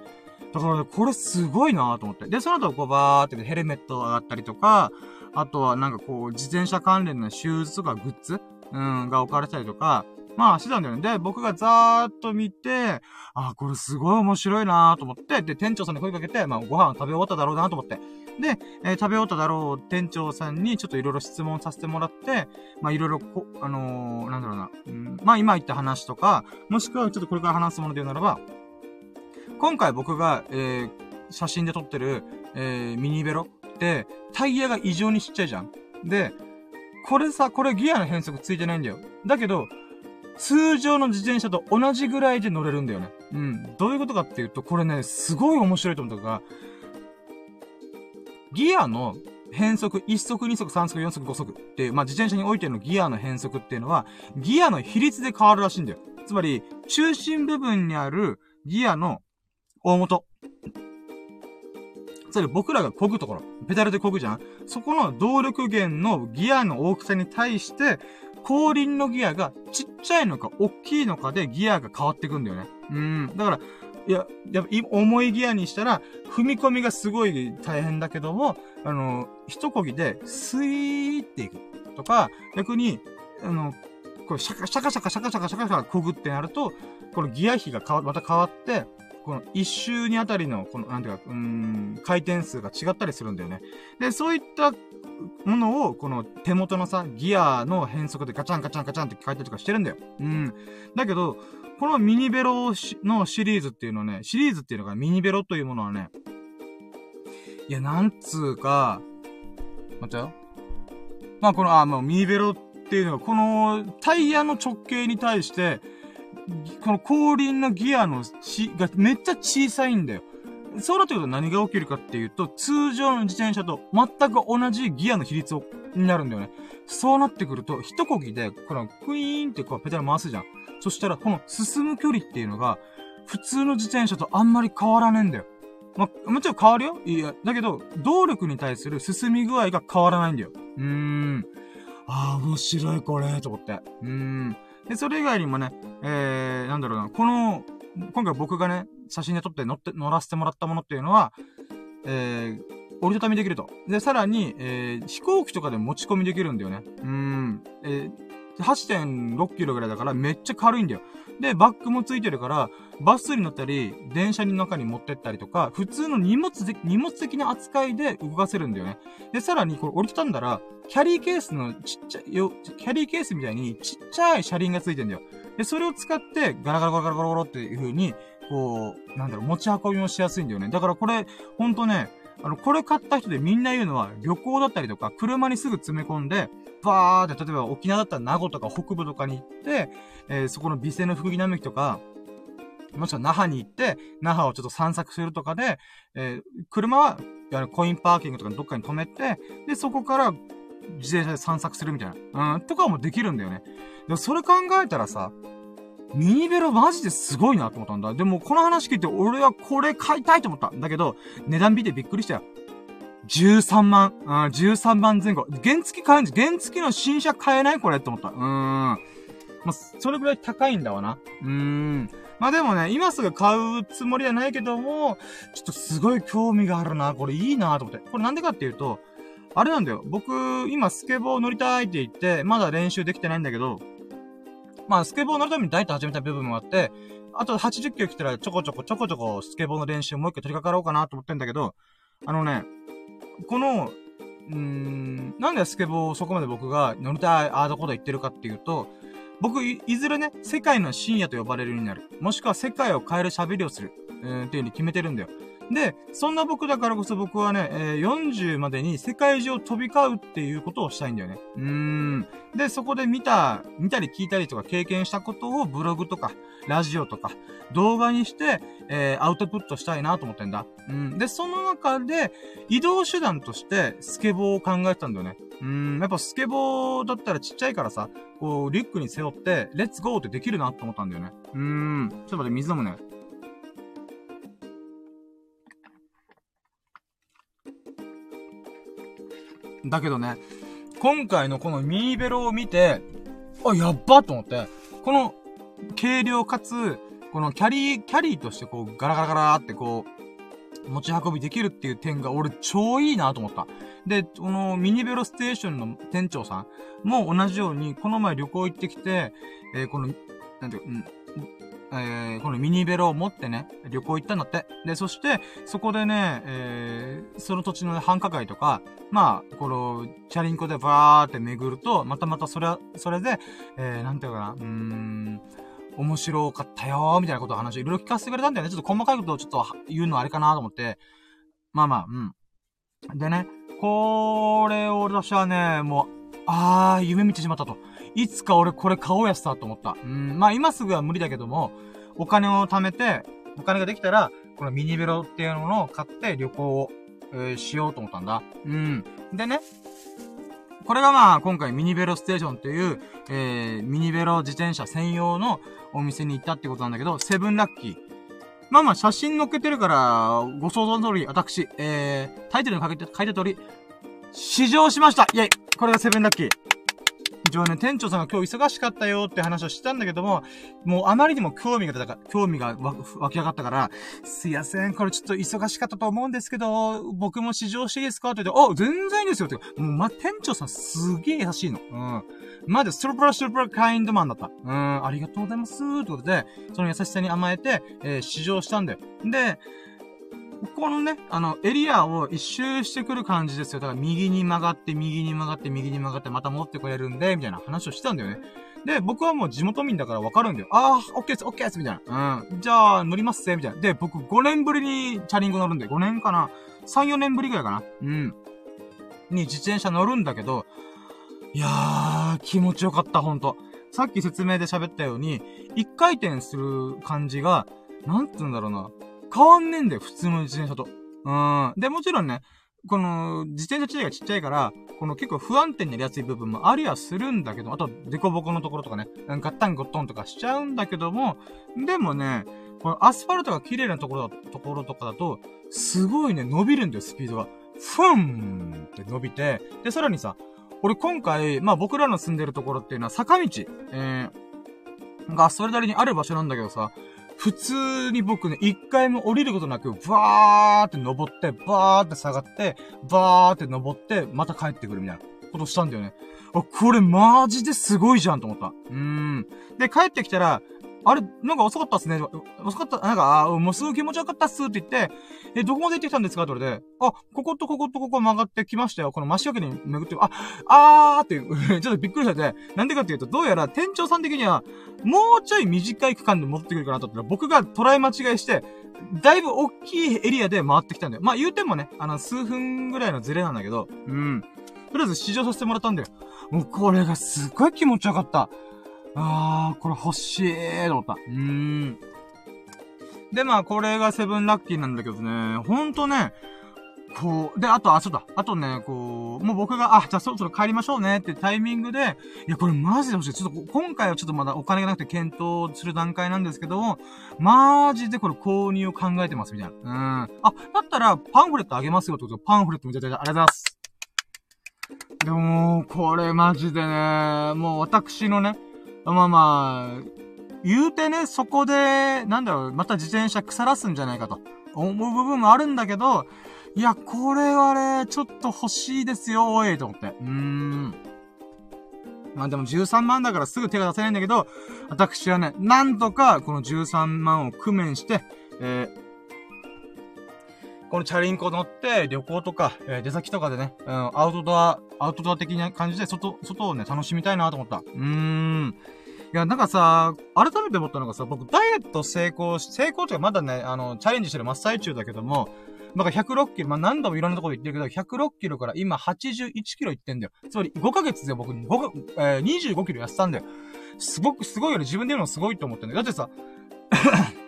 だからね、これすごいなと思って。で、その後、こう、バーってヘルメット上がったりとか、あとはなんかこう、自転車関連のシューズとかグッズうん、が置かれたりとか、まあしてたんだよね。で、僕がざーっと見て、あ、これすごい面白いなと思って、で、店長さんに声かけて、まあご飯食べ終わっただろうなと思って。で、えー、食べ終わっただろう店長さんにちょっといろいろ質問させてもらって、まあいろいろこ、あのー、なんだろうな、うん、まあ今言った話とか、もしくはちょっとこれから話すもので言うならば、今回僕が、えー、写真で撮ってる、えー、ミニベロって、タイヤが異常にちっちゃいじゃん。で、これさ、これギアの変速ついてないんだよ。だけど、通常の自転車と同じぐらいで乗れるんだよね。うん。どういうことかっていうと、これね、すごい面白いと思ったのが、ギアの変速、1速、2速、3速、4速、5速っていう、まあ、自転車においてのギアの変速っていうのは、ギアの比率で変わるらしいんだよ。つまり、中心部分にあるギアの大元。それ僕らが漕ぐところ、ペダルで漕ぐじゃんそこの動力源のギアの大きさに対して、後輪のギアがちっちゃいのか大きいのかでギアが変わっていくんだよね。うん。だから、いや、やっぱ重いギアにしたら、踏み込みがすごい大変だけども、あの、一漕ぎで、スイーっていく。とか、逆に、あの、これシャカシャカシャカシャカシャカシャカシャカこぐってなると、このギア比が変わ、また変わって、この一周にあたりの、この、なんていうか、うん、回転数が違ったりするんだよね。で、そういったものを、この手元のさ、ギアの変速でガチャンガチャンガチャンって変えたりとかしてるんだよ。うん。だけど、このミニベロのシリーズっていうのね、シリーズっていうのがミニベロというものはね、いや、なんつうか、待ってよ。まあ、この、あ、もうミニベロっていうのが、このタイヤの直径に対して、この後輪のギアのし、がめっちゃ小さいんだよ。そうなってくると何が起きるかっていうと、通常の自転車と全く同じギアの比率、になるんだよね。そうなってくると、一漕ぎで、このクイーンってこうペダル回すじゃん。そしたら、この進む距離っていうのが、普通の自転車とあんまり変わらねえんだよ。ま、もちろん変わるよいや、だけど、動力に対する進み具合が変わらないんだよ。うーん。ああ、面白いこれ、と思って。うーん。で、それ以外にもね、えー、なんだろうな、この、今回僕がね、写真で撮って乗って、乗らせてもらったものっていうのは、えー、折りたたみできると。で、さらに、えー、飛行機とかで持ち込みできるんだよね。うん。えー、8.6キロぐらいだからめっちゃ軽いんだよ。で、バッグもついてるから、バスに乗ったり、電車の中に持ってったりとか、普通の荷物で、荷物的な扱いで動かせるんだよね。で、さらに、これ折りたたんだら、キャリーケースのちっちゃい、よ、キャリーケースみたいにちっちゃい車輪がついてんだよ。で、それを使って、ガラガラガラガラガラガラっていう風に、こう、なんだろう、持ち運びもしやすいんだよね。だからこれ、ほんとね、あの、これ買った人でみんな言うのは、旅行だったりとか、車にすぐ詰め込んで、バーって、例えば沖縄だったら名護とか北部とかに行って、えー、そこの美声の福木並木とか、もしくは那覇に行って、那覇をちょっと散策するとかで、えー、車は、やるコインパーキングとかどっかに止めて、で、そこから自転車で散策するみたいな、うん、とかもできるんだよね。でもそれ考えたらさ、ミニベロマジですごいなと思ったんだ。でもこの話聞いて俺はこれ買いたいと思った。だけど、値段見てびっくりしたよ。13万。うん、13万前後。原付買えんじゃ原付の新車買えない？これって思った。うーん。まあ、それぐらい高いんだわな。うーん。まあでもね、今すぐ買うつもりはないけども、ちょっとすごい興味があるな。これいいなと思って。これなんでかっていうと、あれなんだよ。僕、今スケボー乗りたいって言って、まだ練習できてないんだけど、まあ、スケボー乗るためにダイエット始めた部分もあって、あと80キロ来たらちょこちょこちょこちょこスケボーの練習もう一回取り掛かろうかなと思ってんだけど、あのね、この、うーん、なんでスケボーをそこまで僕が乗りたい、ああだこと言ってるかっていうと、僕い、いずれね、世界の深夜と呼ばれるようになる。もしくは世界を変える喋りをする。うー、っていう風に決めてるんだよ。で、そんな僕だからこそ僕はね、えー、40までに世界中を飛び交うっていうことをしたいんだよね。うーん。で、そこで見た、見たり聞いたりとか経験したことをブログとか、ラジオとか、動画にして、えー、アウトプットしたいなと思ってんだ。うん。で、その中で、移動手段として、スケボーを考えてたんだよね。うん。やっぱスケボーだったらちっちゃいからさ、こう、リュックに背負って、レッツゴーってできるなと思ったんだよね。うーん。ちょっと待って、水飲むね。だけどね、今回のこのミーベロを見て、あ、やっばと思って、この軽量かつ、このキャリー、キャリーとしてこうガラガラガラってこう、持ち運びできるっていう点が俺超いいなと思った。で、このミニベロステーションの店長さんも同じように、この前旅行行ってきて、えー、この、なんていう、うん、えー、このミニベロを持ってね、旅行行ったんだって。で、そして、そこでね、えー、その土地の繁華街とか、まあ、この、チャリンコでバーって巡ると、またまたそれ、それで、えー、なんていうかな、うーん、面白かったよー、みたいなことを話をいろいろ聞かせてくれたんだよね。ちょっと細かいことをちょっと言うのはあれかなと思って。まあまあ、うん。でね、これを私はね、もう、あー、夢見てしまったと。いつか俺これ買おうやつだと思った。うん、まあ今すぐは無理だけども、お金を貯めて、お金ができたら、このミニベロっていうものを買って旅行を、えー、しようと思ったんだ。うん。でね、これがまあ、今回ミニベロステーションっていう、えー、ミニベロ自転車専用のお店に行ったってことなんだけど、セブンラッキー。まあまあ、写真載っけてるから、ご想像の通り、私、えー、タイトルに書いて、書いた通り、試乗しましたイェイこれがセブンラッキー。一応ね、店長さんが今日忙しかったよって話をしたんだけども、もうあまりにも興味が出たか、興味が湧き上がったから、すいません、これちょっと忙しかったと思うんですけど、僕も試乗していいですかって言って、あ、全然いいですよって。もう、ま、店長さんすげえ優しいの。うん。まで、ストロプラストロプラカインドマンだった。うん、ありがとうございます。ということで、その優しさに甘えて、えー、試乗したんだよ。で、このね、あの、エリアを一周してくる感じですよ。だから右に曲がって、右に曲がって、右に曲がって、また持ってこれるんで、みたいな話をしたんだよね。で、僕はもう地元民だからわかるんだよ。あー、オッケーです、オッケーです、みたいな。うん。じゃあ、乗りますぜ、みたいな。で、僕5年ぶりにチャリンコ乗るんで、5年かな ?3、4年ぶりぐらいかなうん。に自転車乗るんだけど、いやー、気持ちよかった、ほんと。さっき説明で喋ったように、一回転する感じが、なんて言うんだろうな。変わんねえんだよ、普通の自転車と。うん。で、もちろんね、この、自転車自体がちっちゃいから、この結構不安定になりやすい部分もありはするんだけど、あと、デコボコのところとかね、ガッタンゴットンとかしちゃうんだけども、でもね、このアスファルトが綺麗なところ、ところとかだと、すごいね、伸びるんだよ、スピードが。ふんって伸びて、で、さらにさ、俺今回、まあ僕らの住んでるところっていうのは坂道、えー、がそれなりにある場所なんだけどさ、普通に僕ね、一回も降りることなく、バーって登って、バーって下がって、バーって登って、また帰ってくるみたいなことしたんだよね。あ、これマジですごいじゃんと思った。うーん。で、帰ってきたら、あれ、なんか遅かったっすね。遅かった、なんか、あもうすぐ気持ちよかったっすって言って、え、どこまで行ってきたんですか？って言われて、あ、こことこことここ曲がってきましたよ。この真四角に巡って、あ、あーって (laughs) ちょっとびっくりしちゃって、なんでかっていうと、どうやら店長さん的には、もうちょい短い区間で戻ってくるかなと思ったら、僕が捉え間違いして、だいぶ大きいエリアで回ってきたんだよ。まあ言うてもね、あの、数分ぐらいのズレなんだけど、うん。とりあえず試乗させてもらったんだよ。もうこれがすっごい気持ちよかった。あー、これ欲しいと思った。うーん。で、まあ、これがセブンラッキーなんだけどね、ほんとね、こう、で、あと、あ、そうだ。あとね、こう、もう僕が、あ、じゃあそろそろ帰りましょうねってタイミングで、いや、これマジで欲しい。ちょっと、今回はちょっとまだお金がなくて検討する段階なんですけど、マジでこれ購入を考えてます、みたいな。うん。あ、だったら、パンフレットあげますよってことで、パンフレットみたいな、ありがとうございます。でも、これマジでね、もう私のね、まあまあ、言うてね、そこで、なんだろう、また自転車腐らすんじゃないかと、思う部分もあるんだけど、いや、これはね、ちょっと欲しいですよ、おい、と思って。うーん。まあでも13万だからすぐ手が出せないんだけど、私はね、なんとかこの13万を工面して、えー、このチャリンコ乗って旅行とか、えー、出先とかでね、うん、アウトドア、アウトドア的な感じで外、外をね、楽しみたいなと思った。うーん。いや、なんかさ、改めて思ったのがさ、僕、ダイエット成功し、成功というかまだね、あの、チャレンジしてる真っ最中だけども、なんか106キロ、まあ、何度もいろんなところで言ってるけど、106キロから今81キロいってんだよ。つまり5ヶ月で僕5、えー、25キロ痩せたんだよ。すごく、すごいよね。自分で言うのすごいと思ってんだよ。だってさ、(coughs)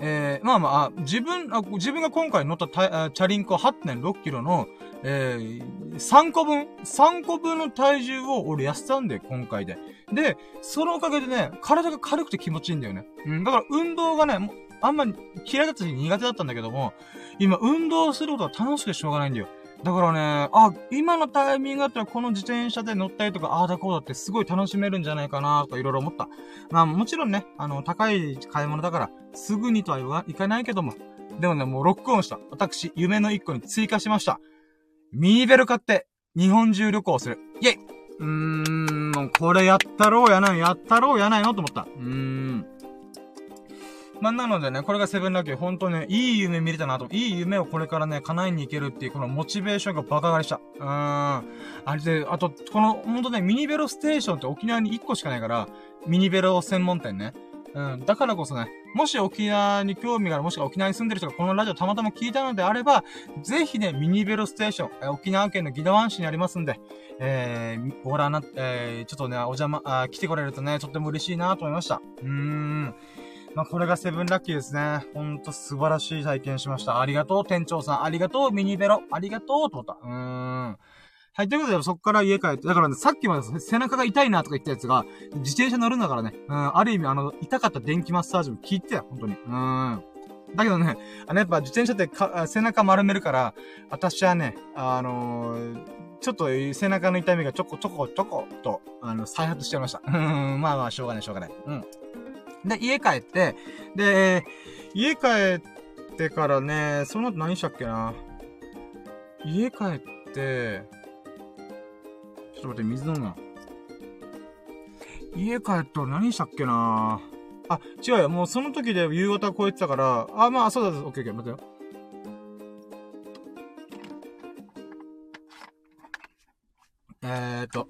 えー、まあまあ、自分、あ自分が今回乗ったチャリンコ8.6キロの、えー、3個分、3個分の体重を俺痩せたんだよ、今回で。で、そのおかげでね、体が軽くて気持ちいいんだよね。うん、だから運動がね、あんまり嫌いだったし苦手だったんだけども、今運動することは楽しくてしょうがないんだよ。だからね、あ、今のタイミングだったらこの自転車で乗ったりとか、ああだこうだってすごい楽しめるんじゃないかなとかいろいろ思った。まあもちろんね、あの、高い買い物だから、すぐにとはいかないけども、でもね、もうロックオンした。私、夢の一個に追加しました。ミニベル買って、日本中旅行する。イェイうーん、これやったろうやない、やったろうやないのと思った。うーん。まあ、なのでね、これがセブンラッキー、ほんとね、いい夢見れたなと、いい夢をこれからね、叶えに行けるっていう、このモチベーションがバカ上がりした。うーん。あれで、あと、この、ほんとね、ミニベロステーションって沖縄に1個しかないから、ミニベロ専門店ね。うん。だからこそね、もし沖縄に興味がある、もしくは沖縄に住んでる人がこのラジオたまたま聞いたのであれば、ぜひね、ミニベロステーション、え沖縄県のギダワン市にありますんで、えー、ご覧な、えー、ちょっとね、お邪魔、あ来てこれるとね、とっても嬉しいなと思いました。うーん。まあ、これがセブンラッキーですね。ほんと素晴らしい体験しました。ありがとう、店長さん。ありがとう、ミニベロ。ありがとう、と思った。うーん。はい、ということで、そっから家帰って、だからね、さっきまで背中が痛いなとか言ったやつが、自転車乗るんだからね、うん、ある意味、あの、痛かった電気マッサージも効いてたよ、本当に。うん。だけどね、あの、やっぱ自転車ってか背中丸めるから、私はね、あのー、ちょっと背中の痛みがちょこちょこちょこっと、あの、再発しちゃいました。うん、まあまあ、しょうがない、しょうがない。うん。で、家帰って、で、家帰ってからね、その後何したっけな？家帰って、と待って、水飲むな。家帰ったら何したっけなあ、違うよ。もうその時で夕方超えてたから、あ、まあ、そうだ、オッケーオッケー、待てよ。えーっと。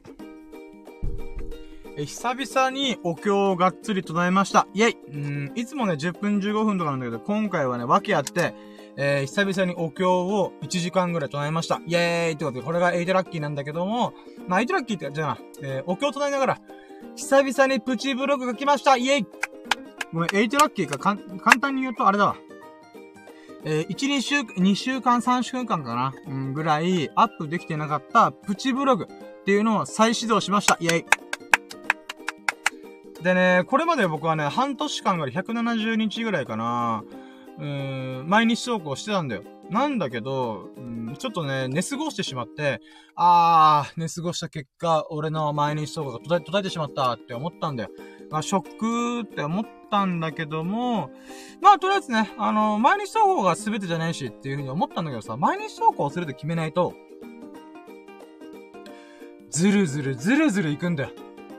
え、久々にお経をがっつり唱えました。イェイうん、いつもね、10分15分とかなんだけど、今回はね、訳あって、えー、久々にお経を1時間ぐらい唱えました。イェーイってことで、これがエイトラッキーなんだけども、まあ、エイトラッキーって、じゃあ、えー、お経を唱えながら、久々にプチブログが来ましたイェイごめん、8ラッキーか、か簡単に言うとあれだわ。えー、1、2週、2週間、3週間かな、うん、ぐらいアップできてなかったプチブログっていうのを再始動しました。イェイ。でね、これまで僕はね、半年間ぐらい170日ぐらいかな、うーん、毎日投稿してたんだよ。なんだけど、うん、ちょっとね、寝過ごしてしまって、あー、寝過ごした結果、俺の毎日投稿が途絶え、てしまったって思ったんだよ。まあ、ショックって思ったんだけども、まあ、とりあえずね、あの、毎日投稿が全てじゃないしっていうふうに思ったんだけどさ、毎日投稿するって決めないと、ずるずるずるずるいくんだよ。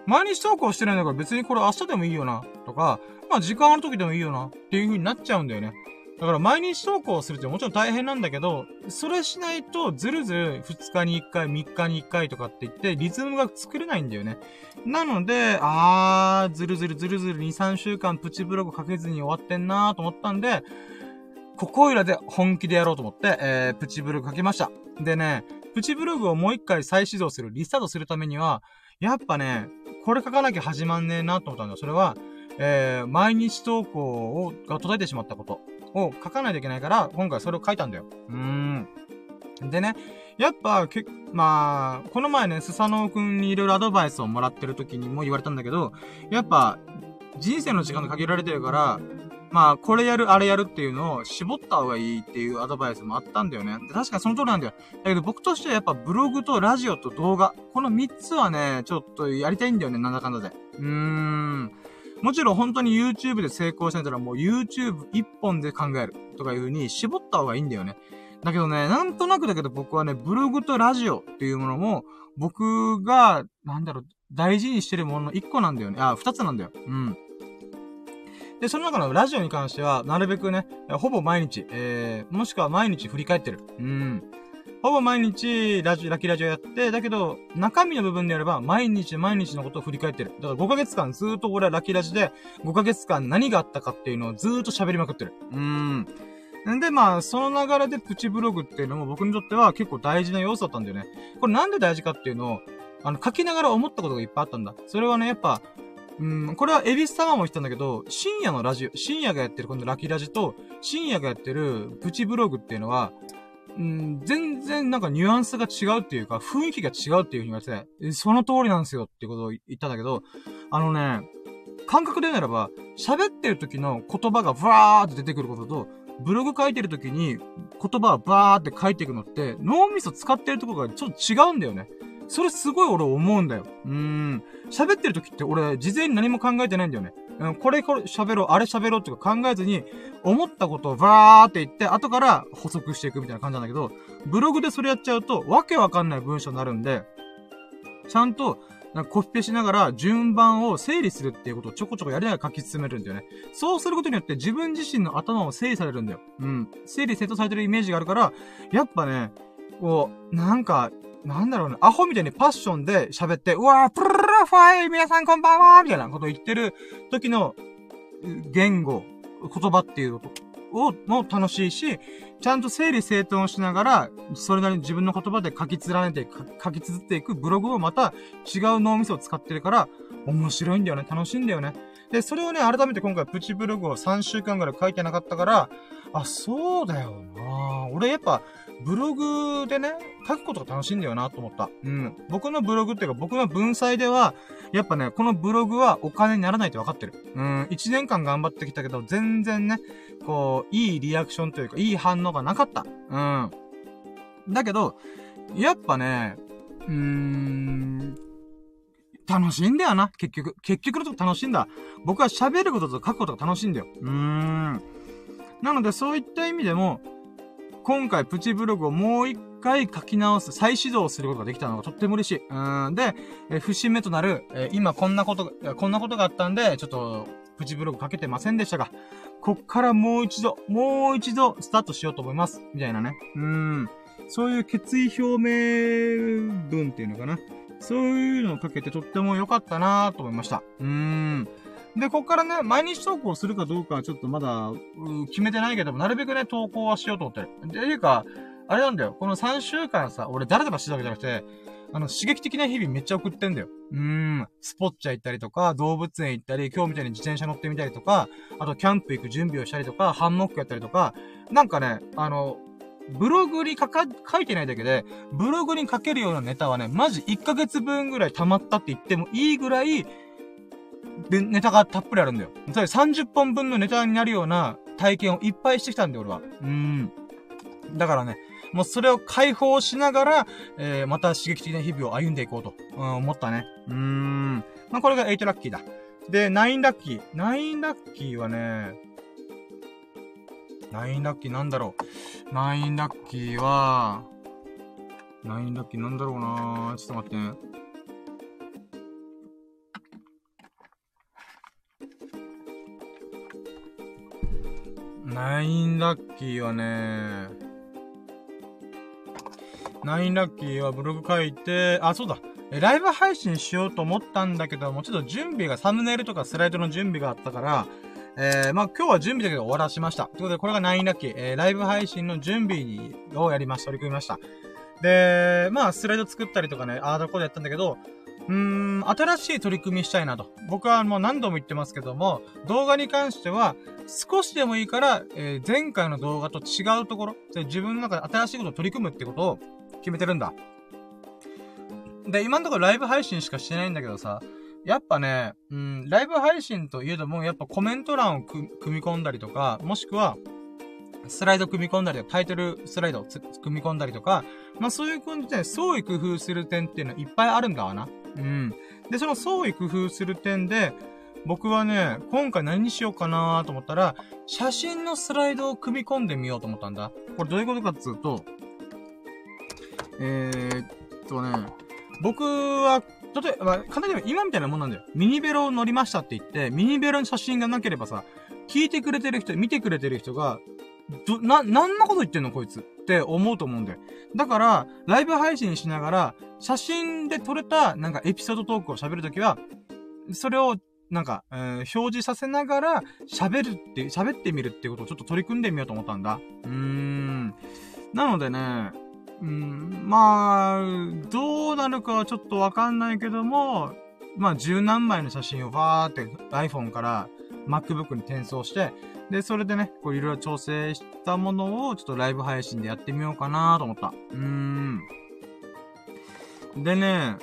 毎日投稿してないんだから別にこれ明日でもいいよな、とか、まあ時間ある時でもいいよな、っていう風になっちゃうんだよね。だから毎日投稿するってもちろん大変なんだけど、それしないとずるずる2日に1回、3日に1回とかって言ってリズムが作れないんだよね。なので、あー、ずるずるずるずる2、3週間プチブログかけずに終わってんなーと思ったんで、ここいらで本気でやろうと思って、えー、プチブログかけました。でね、プチブログをもう一回再始動する、リスタートするためには、やっぱね、これ書かなきゃ始まんねえなと思ったんだそれは、えー、毎日投稿を、が途絶えてしまったこと。を書かないといけないから、今回それを書いたんだよ。うーん。でね、やっぱ、け、まあ、この前ね、スサノオくんにいろいろアドバイスをもらってる時にも言われたんだけど、やっぱ、人生の時間が限られてるから、まあ、これやる、あれやるっていうのを絞った方がいいっていうアドバイスもあったんだよね。確かその通りなんだよ。だけど僕としてはやっぱブログとラジオと動画、この3つはね、ちょっとやりたいんだよね、なんだかんだで。うーん。もちろん本当に YouTube で成功したんだったらもう YouTube 一本で考えるとかいう風に絞った方がいいんだよね。だけどね、なんとなくだけど僕はね、ブログとラジオっていうものも、僕が、なんだろう、大事にしてるものの一個なんだよね。あ、二つなんだよ。うん。で、その中のラジオに関しては、なるべくね、ほぼ毎日、えー、もしくは毎日振り返ってる。うん。ほぼ毎日、ラジオ、ラキラジオやって、だけど、中身の部分であれば、毎日毎日のことを振り返ってる。だから5ヶ月間ずーっと俺はラキラジで、5ヶ月間何があったかっていうのをずーっと喋りまくってる。うーん。んで、まあ、その流れでプチブログっていうのも僕にとっては結構大事な要素だったんだよね。これなんで大事かっていうのを、あの、書きながら思ったことがいっぱいあったんだ。それはね、やっぱ、うん、これはエビス様も言ったんだけど、深夜のラジオ、深夜がやってるこのラキラジと、深夜がやってるプチブログっていうのは、うん、全然なんかニュアンスが違うっていうか、雰囲気が違うっていう風に言われて、その通りなんですよっていうことを言ったんだけど、あのね、感覚で言うならば、喋ってる時の言葉がブワーって出てくることと、ブログ書いてる時に言葉をバーって書いていくのって、脳みそ使ってるところがちょっと違うんだよね。それすごい俺思うんだよ。うーん。喋ってる時って俺、事前に何も考えてないんだよね。うん、これこれ喋ろう、あれ喋ろうってか考えずに、思ったことをバーって言って、後から補足していくみたいな感じなんだけど、ブログでそれやっちゃうと、わけわかんない文章になるんで、ちゃんと、コピペしながら順番を整理するっていうことをちょこちょこやりながら書き進めるんだよね。そうすることによって自分自身の頭を整理されるんだよ。うん。整理整頓されてるイメージがあるから、やっぱね、こう、なんか、なんだろうね、アホみたいにパッションで喋って、うわー、プルルルファイ皆さんこんばんはみたいなこと言ってる時の言語、言葉っていうことを、も楽しいし、ちゃんと整理整頓をしながら、それなりに自分の言葉で書き連ねて、書き綴っていくブログをまた違う脳みそを使ってるから、面白いんだよね。楽しいんだよね。で、それをね、改めて今回プチブログを3週間ぐらい書いてなかったから、あ、そうだよな俺やっぱ、ブログでね、書くことが楽しいんだよなと思った。うん。僕のブログっていうか僕の文才では、やっぱね、このブログはお金にならないって分かってる。うん。一年間頑張ってきたけど、全然ね、こう、いいリアクションというか、いい反応がなかった。うん。だけど、やっぱね、うーん、楽しいんだよな、結局。結局のとこ楽しいんだ。僕は喋ることと書くことが楽しいんだよ。うーん。なので、そういった意味でも、今回プチブログをもう一回書き直す、再始動することができたのがとっても嬉しい。うん。で、え節目となる、え今こんなこと、こんなことがあったんで、ちょっと、プチブログ書けてませんでしたが、こっからもう一度、もう一度スタートしようと思います。みたいなね。うん。そういう決意表明文っていうのかな。そういうのをかけてとっても良かったなと思いました。うーん。で、こっからね、毎日投稿するかどうかはちょっとまだ、決めてないけども、なるべくね、投稿はしようと思ってる。っていうか、あれなんだよ。この3週間さ、俺誰とかしてたわけじゃなくて、あの、刺激的な日々めっちゃ送ってんだよ。うーん。スポッチャ行ったりとか、動物園行ったり、今日みたいに自転車乗ってみたりとか、あとキャンプ行く準備をしたりとか、ハンモックやったりとか、なんかね、あの、ブログに書か、書いてないだけで、ブログに書けるようなネタはね、マジ1ヶ月分ぐらい溜まったって言ってもいいぐらい、で、ネタがたっぷりあるんだよ。それ30本分のネタになるような体験をいっぱいしてきたんだよ、俺は。うーん。だからね、もうそれを解放しながら、えー、また刺激的な日々を歩んでいこうと、うん、思ったね。うーん。まあ、これが8ラッキーだ。で、9ラッキー。9ラッキーはね、9ラッキーなんだろう。9ラッキーは、9ラッキーなんだろうなちょっと待ってね。ナインラッキーはね、ナインラッキーはブログ書いて、あ、そうだ。えライブ配信しようと思ったんだけども、ちょっと準備が、サムネイルとかスライドの準備があったから、えー、まあ、今日は準備だけど終わらしました。ということで、これが9ラッキー、えー、ライブ配信の準備にをやりました。取り組みました。で、まあ、スライド作ったりとかね、あーだこでやったんだけど、うーん、新しい取り組みしたいなと。僕はもう何度も言ってますけども、動画に関しては、少しでもいいから、えー、前回の動画と違うところ、自分の中で新しいことを取り組むってことを決めてるんだ。で、今のところライブ配信しかしてないんだけどさ、やっぱね、うん、ライブ配信といえども、やっぱコメント欄を組み込んだりとか、もしくは、スライド組み込んだりとか、タイトルスライドを組み込んだりとか、まあそういう感じで、創意工夫する点っていうのはいっぱいあるんだわな。うん。で、その創意工夫する点で、僕はね、今回何にしようかなと思ったら、写真のスライドを組み込んでみようと思ったんだ。これどういうことかっつうと、えー、っとね、僕は例えば、簡単に言えば今みたいなもんなんだよ。ミニベロを乗りましたって言って、ミニベロの写真がなければさ、聞いてくれてる人、見てくれてる人が、ど、な、何のこと言ってんのこいつって思うと思うんだよ。だから、ライブ配信しながら、写真で撮れた、なんかエピソードトークを喋るときは、それを、なんか、えー、表示させながら、喋るって、喋ってみるっていうことをちょっと取り組んでみようと思ったんだ。うーん。なのでね、うん、まあ、どうなるかはちょっとわかんないけども、まあ、十何枚の写真をバーって iPhone から MacBook に転送して、で、それでね、こういろいろ調整したものをちょっとライブ配信でやってみようかなと思った。うーん。でね、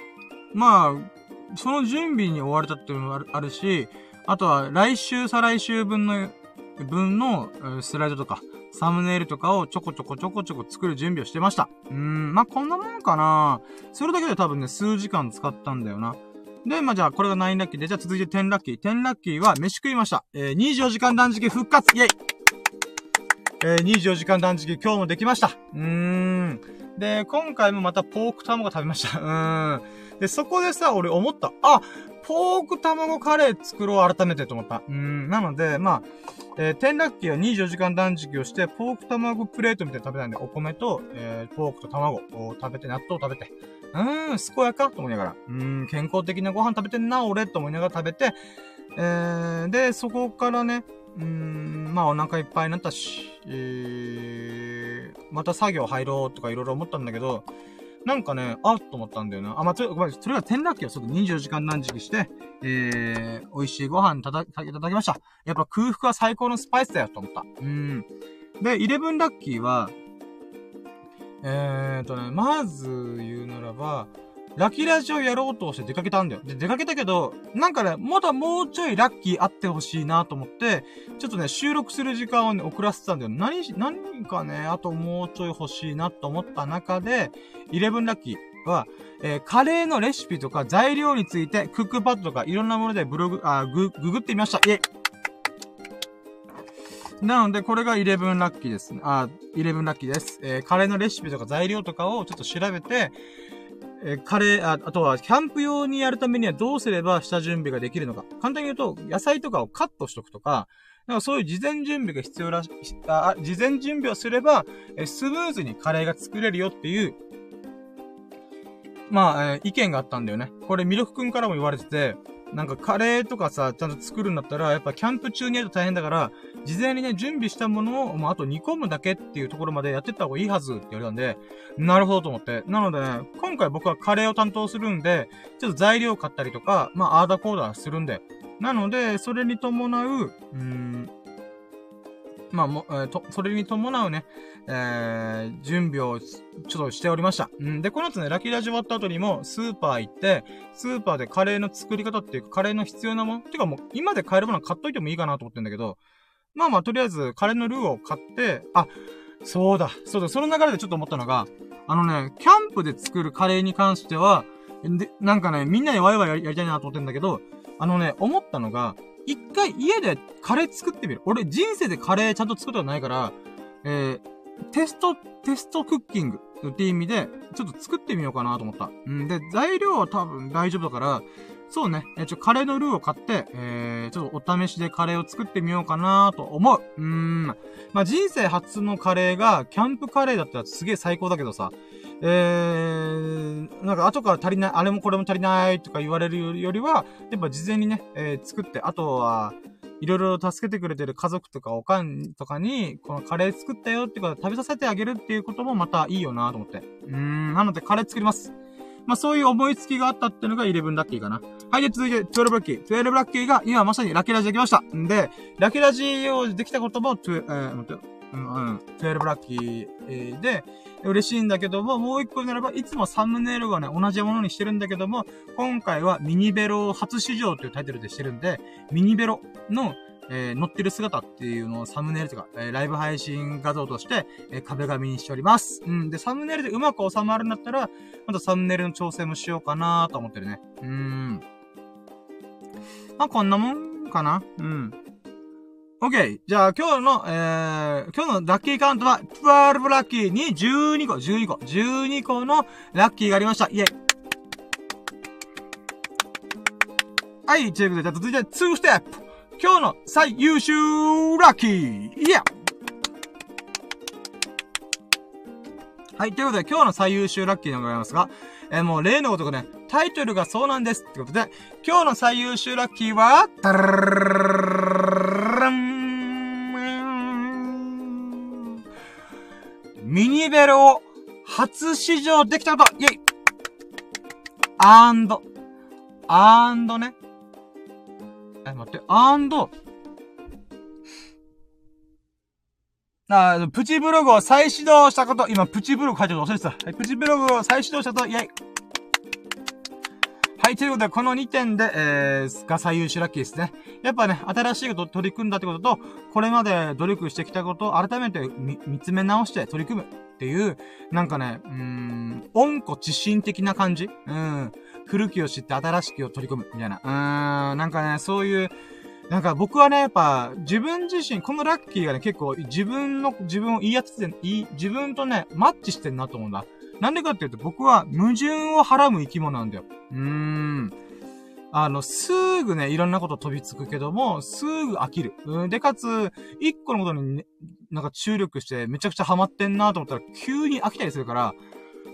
まあ、その準備に追われたっていうのもあるし、あとは来週、再来週分の、分のスライドとか、サムネイルとかをちょこちょこちょこちょこ作る準備をしてました。うーん、まあ、こんなもんかなそれだけで多分ね、数時間使ったんだよな。で、まあ、じゃあ、これが9ラッキーで、じゃあ続いて10ラッキー。10ラッキーは飯食いました。えー、24時間断食復活イェイえー、24時間断食今日もできました。うーん。で、今回もまたポーク卵食べました。(laughs) うーん。で、そこでさ、俺思った。あ、ポーク卵カレー作ろう改めてと思った。うん。なので、まあ、えー、天ラッキーは24時間断食をして、ポーク卵プレートみたいな食べたんで、お米と、えー、ポークと卵を食べて、納豆を食べて、うーん、健やかと思いながら、うーん、健康的なご飯食べてんな、俺と思いながら食べて、えー、で、そこからね、うーん、まあお腹いっぱいになったし、えー、また作業入ろうとかいろいろ思ったんだけど、なんかね、あっと思ったんだよな。あ、まあ、それ、それが転落期を外24時間断食して、えー、美味しいご飯ただ、いただきました。やっぱ空腹は最高のスパイスだよと思った。うん。で、11ラッキーは、えーとね、まず言うならば、ラッキーラジオやろうとして出かけたんだよ。で、出かけたけど、なんかね、まだもうちょいラッキーあってほしいなと思って、ちょっとね、収録する時間をね、遅らせてたんだよ。何、何かね、あともうちょい欲しいなと思った中で、11ラッキーは、えー、カレーのレシピとか材料について、クックパッドとかいろんなものでブログ、あ、グ、ググってみました。イェイなので、これが11ラッキーですね。あ、11ラッキーです。えー、カレーのレシピとか材料とかをちょっと調べて、えー、カレー、あ、あとは、キャンプ用にやるためにはどうすれば下準備ができるのか。簡単に言うと、野菜とかをカットしとくとか、なんかそういう事前準備が必要らし、あ、事前準備をすれば、えスムーズにカレーが作れるよっていう、まあ、えー、意見があったんだよね。これ、ミルクくんからも言われてて、なんかカレーとかさ、ちゃんと作るんだったら、やっぱキャンプ中にやると大変だから、事前にね、準備したものを、もうあと煮込むだけっていうところまでやってった方がいいはずって言われたんで、なるほどと思って。なのでね、今回僕はカレーを担当するんで、ちょっと材料買ったりとか、まあ、アーダコーダーするんで。なので、それに伴う、うーん、まあ、も、えー、と、それに伴うね、えー、準備をちょっとしておりました。うん。で、この後ね、ラッキーラジ終わった後にも、スーパー行って、スーパーでカレーの作り方っていうか、カレーの必要なものていうかもう、今で買えるもの買っといてもいいかなと思ってんだけど、まあまあ、とりあえず、カレーのルーを買って、あ、そうだ、そうだ、その流れでちょっと思ったのが、あのね、キャンプで作るカレーに関しては、で、なんかね、みんなでワイワイやりたいなと思ってんだけど、あのね、思ったのが、一回家でカレー作ってみる。俺人生でカレーちゃんと作ったことないから、えー、テスト、テストクッキングっていう意味で、ちょっと作ってみようかなと思った。うんで、材料は多分大丈夫だから、そうね、えちょ、カレーのルーを買って、えー、ちょっとお試しでカレーを作ってみようかなと思う。うーん。まあ、人生初のカレーが、キャンプカレーだったらすげえ最高だけどさ、えー、なんか後から足りない、あれもこれも足りないとか言われるよりは、やっぱ事前にね、えー、作って、あとは、いろいろ助けてくれてる家族とかおかんとかに、このカレー作ったよってこと食べさせてあげるっていうこともまたいいよなと思って。うーん、なのでカレー作ります。まあ、そういう思いつきがあったっていうのが11ラッキーかな。はい、で、続いて12ラッキー。12ラッキーが今まさにラッキーラジできました。んで、ラッキーラジをできたことも、えー、待って、うん、うん、12ラッキーで、嬉しいん。だけども、もう一個ならば、いつもサムネイルがね、同じものにしてるん。だけども、今回はミニベロ初試乗というタイトルでしてるん。で、ミニベロの、えー、乗ってる姿っていうのをサムネイルとか、えー、ライブ配信画像として、えー、壁紙にしております。うん。で、サムネイルでうまく収まるん。だったら、またサムネイルの調整もしようかなと思ってるね。うーん。まあ、こん。なもん。かな。うん。OK。じゃあ今日の、えー、今日のラッキーカウントは、12ラッキーに12個、12個、12個のラッキーがありました。イェイ。はい、ということで、じゃあ続いて2ステップ。今日の最優秀ラッキーイエはい、ということで今日の最優秀ラッキーでございますが、えー、もう例のことがね、タイトルがそうなんです。ってことで、今日の最優秀ラッキーは、ミニベルを初試乗できたことイェイ。アンド、アンドね。え、待って、アンド、あ、プチブログを再始動したこと、今、プチブログ書いてるの忘れてた。プチブログを再始動したこと、イェイ。はい、ということで、この2点で、えー、が最優秀ラッキーですね。やっぱね、新しいこと取り組んだってことと、これまで努力してきたことを改めて見つめ直して取り組むっていう、なんかね、うーん、温故知新的な感じうん。古きを知って新しきを取り組む、みたいな。うーん、なんかね、そういう、なんか僕はね、やっぱ、自分自身、このラッキーがね、結構自分の、自分を言い当てて、い、自分とね、マッチしてんなと思うんだ。なんでかっていうと、僕は矛盾をはらむ生き物なんだよ。うーん。あの、すぐね、いろんなこと飛びつくけども、すぐ飽きる。うん、で、かつ、一個のことに、ね、なんか注力してめちゃくちゃハマってんなと思ったら、急に飽きたりするから、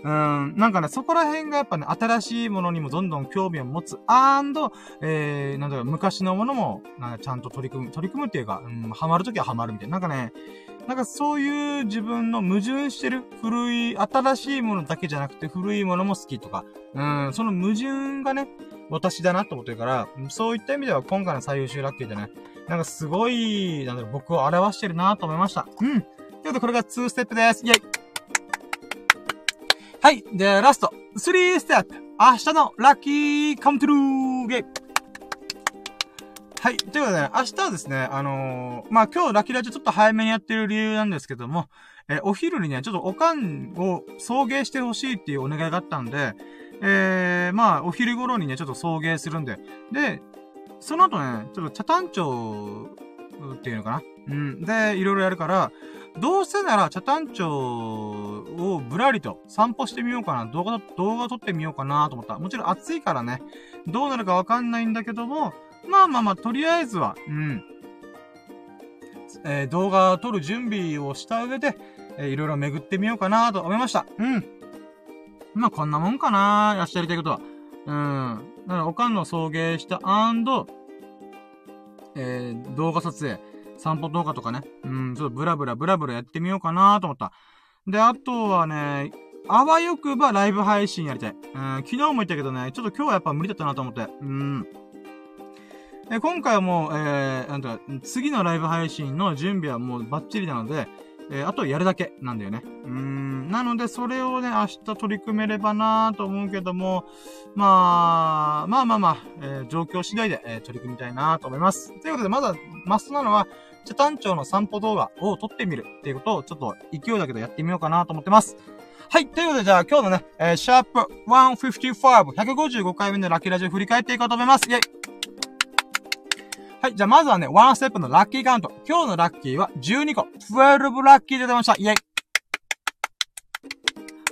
うん、なんかね、そこら辺がやっぱね、新しいものにもどんどん興味を持つ。アンド、えー、なんだろう、昔のものも、なんかちゃんと取り組む、取り組むっていうか、うん、ハマるときはハマるみたいな。なんかね、なんかそういう自分の矛盾してる古い、新しいものだけじゃなくて古いものも好きとか、うん、その矛盾がね、私だなと思ってるから、そういった意味では今回の最優秀ラッキーでね、なんかすごい、なんだろ、僕を表してるなと思いました。うん。ということでこれが2ステップです。イェイはい。で、ラスト。3ステップ。明日のラッキーカムトゥルーゲイはい。ということで、明日はですね、あのー、まあ、今日ラキラジちょっと早めにやってる理由なんですけども、えー、お昼にね、ちょっとおかんを送迎してほしいっていうお願いがあったんで、えー、まあ、お昼頃にね、ちょっと送迎するんで。で、その後ね、ちょっと茶炭町っていうのかな？うん。で、いろいろやるから、どうせなら茶炭町をぶらりと散歩してみようかな。動画、動画撮ってみようかなと思った。もちろん暑いからね、どうなるかわかんないんだけども、まあまあまあ、とりあえずは、うん。えー、動画を撮る準備をした上で、えー、いろいろ巡ってみようかなと思いました。うん。まあ、こんなもんかな明日やりたいことは。うん。だから、おかんの送迎したアンド、えー、動画撮影、散歩動画とかね、うん、ちょっとブラブラブラブラやってみようかなと思った。で、あとはね、あわよくばライブ配信やりたい。うん、昨日も言ったけどね、ちょっと今日はやっぱ無理だったなと思って。うん。え今回はもう、えー、なんか、次のライブ配信の準備はもうバッチリなので、えー、あとやるだけなんだよね。うーん。なので、それをね、明日取り組めればなと思うけども、まあ、まあまあまあ、えー、状況次第で、えー、取り組みたいなと思います。ということで、まだ、マストなのは、茶単町の散歩動画を撮ってみるっていうことを、ちょっと勢いだけどやってみようかなと思ってます。はい。ということで、じゃあ今日のね、えー、シャープ155、155回目のラッキーラジオ振り返っていこうと思います。イェイはい。じゃあ、まずはね、ワンステップのラッキーカウント。今日のラッキーは12個。12ラッキーで出ました。イェイ。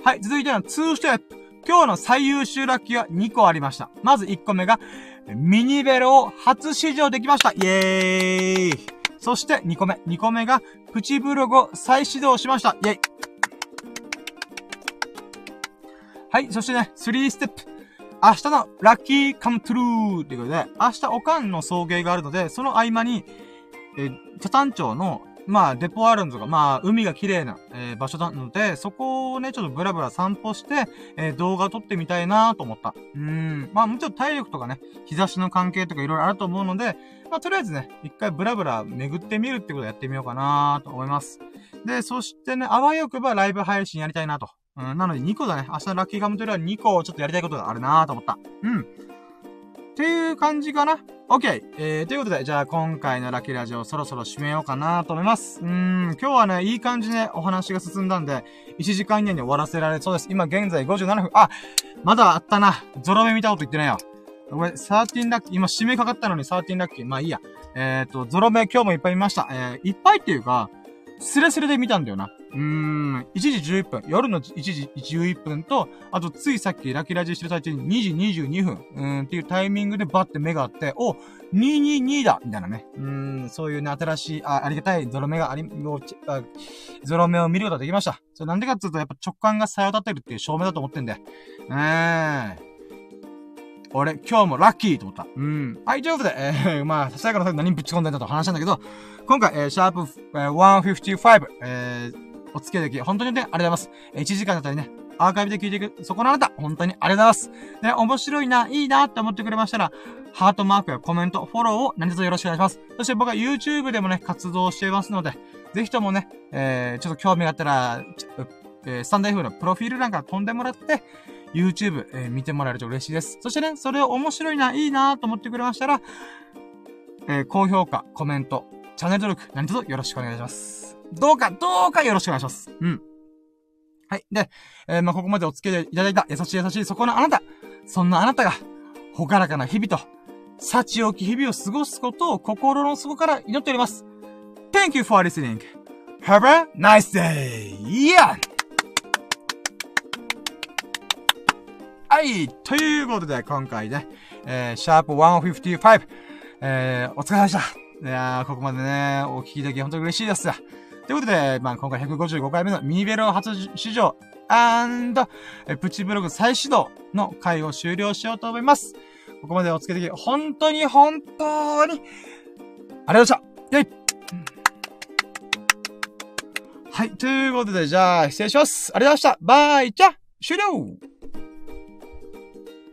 はい。続いての2ステップ。今日の最優秀ラッキーは2個ありました。まず1個目が、ミニベロを初試乗できました。イェーイ。そして2個目。2個目が、プチブログを再始動しました。イェイ。はい。そしてね、3ステップ。明日のラッキーカムトゥルーっていうことで、明日おかんの送迎があるので、その合間に、えー、茶炭町の、まあ、デポあるんですが、まあ、海が綺麗な、えー、場所なので、そこをね、ちょっとブラブラ散歩して、えー、動画撮ってみたいなと思った。うん。まあ、もちろん体力とかね、日差しの関係とかいろいろあると思うので、まあ、とりあえずね、一回ブラブラ巡ってみるってことをやってみようかなと思います。で、そしてね、あわよくばライブ配信やりたいなと。うん、なので2個だね。明日のラッキーガムトレは2個ちょっとやりたいことがあるなと思った。うん。っていう感じかな。OK。えー、ということで、じゃあ今回のラッキーラジオそろそろ締めようかなと思います。うん、今日はね、いい感じでお話が進んだんで、1時間以内に終わらせられそうです。今現在57分。あ、まだあったな。ゾロ目見たこと言ってないよ。ごめん、13ラッキー、今締めかかったのに13ラッキー。まあいいや。えっ、ー、と、ゾロ目今日もいっぱい見ました。えー、いっぱいっていうか、スレスレで見たんだよな。うーん、1時11分、夜の1時11分と、あとついさっきラキラジしてる最中に2時22分、うんっていうタイミングでバッて目があって、お、222だみたいなね。うん、そういうね、新しい、あ、ありがたいゾロ目があり、あゾロ目を見ることができました。それなんでかっていうと、やっぱ直感がさよ立てるっていう証明だと思ってんで。えー。俺、今日もラッキーと思った。うん。はい、ということで、えー、(laughs) まあ、ささやかなさ何ぶち込んでんだと話したんだけど、今回、えー、シャープ、えー、155、えー、お付き合いでき、本当にね、ありがとうございます。1時間だったりね、アーカイブで聞いていく、そこのあなた、本当にありがとうございます。ね、面白いな、いいなって思ってくれましたら、ハートマークやコメント、フォローを何卒よろしくお願いします。そして僕は YouTube でもね、活動していますので、ぜひともね、えー、ちょっと興味があったら、えー、スタンダイフのプロフィール欄か飛んでもらって、YouTube、えー、見てもらえると嬉しいです。そしてね、それを面白いな、いいなと思ってくれましたら、えー、高評価、コメント、チャンネル登録、何卒よろしくお願いします。どうか、どうかよろしくお願いします。うん。はい。で、えー、まあ、ここまでお付き合いいただいた優しい優しいそこのあなた。そんなあなたが、ほからかな日々と、幸置き日々を過ごすことを心の底から祈っております。Thank you for listening. Have a nice day! Yeah! はい。ということで、今回ね、えー、シャープ155、えー、お疲れ様でした。いやー、ここまでね、お聞きでき本当に嬉しいです。ということで、まあ、今回155回目のミニベロ初試乗、アンド、プチブログ再始動の回を終了しようと思います。ここまでお付けでき、本当に本当に、ありがとうございました。イェイはい。ということで、じゃあ、失礼します。ありがとうございました。バイチャ終了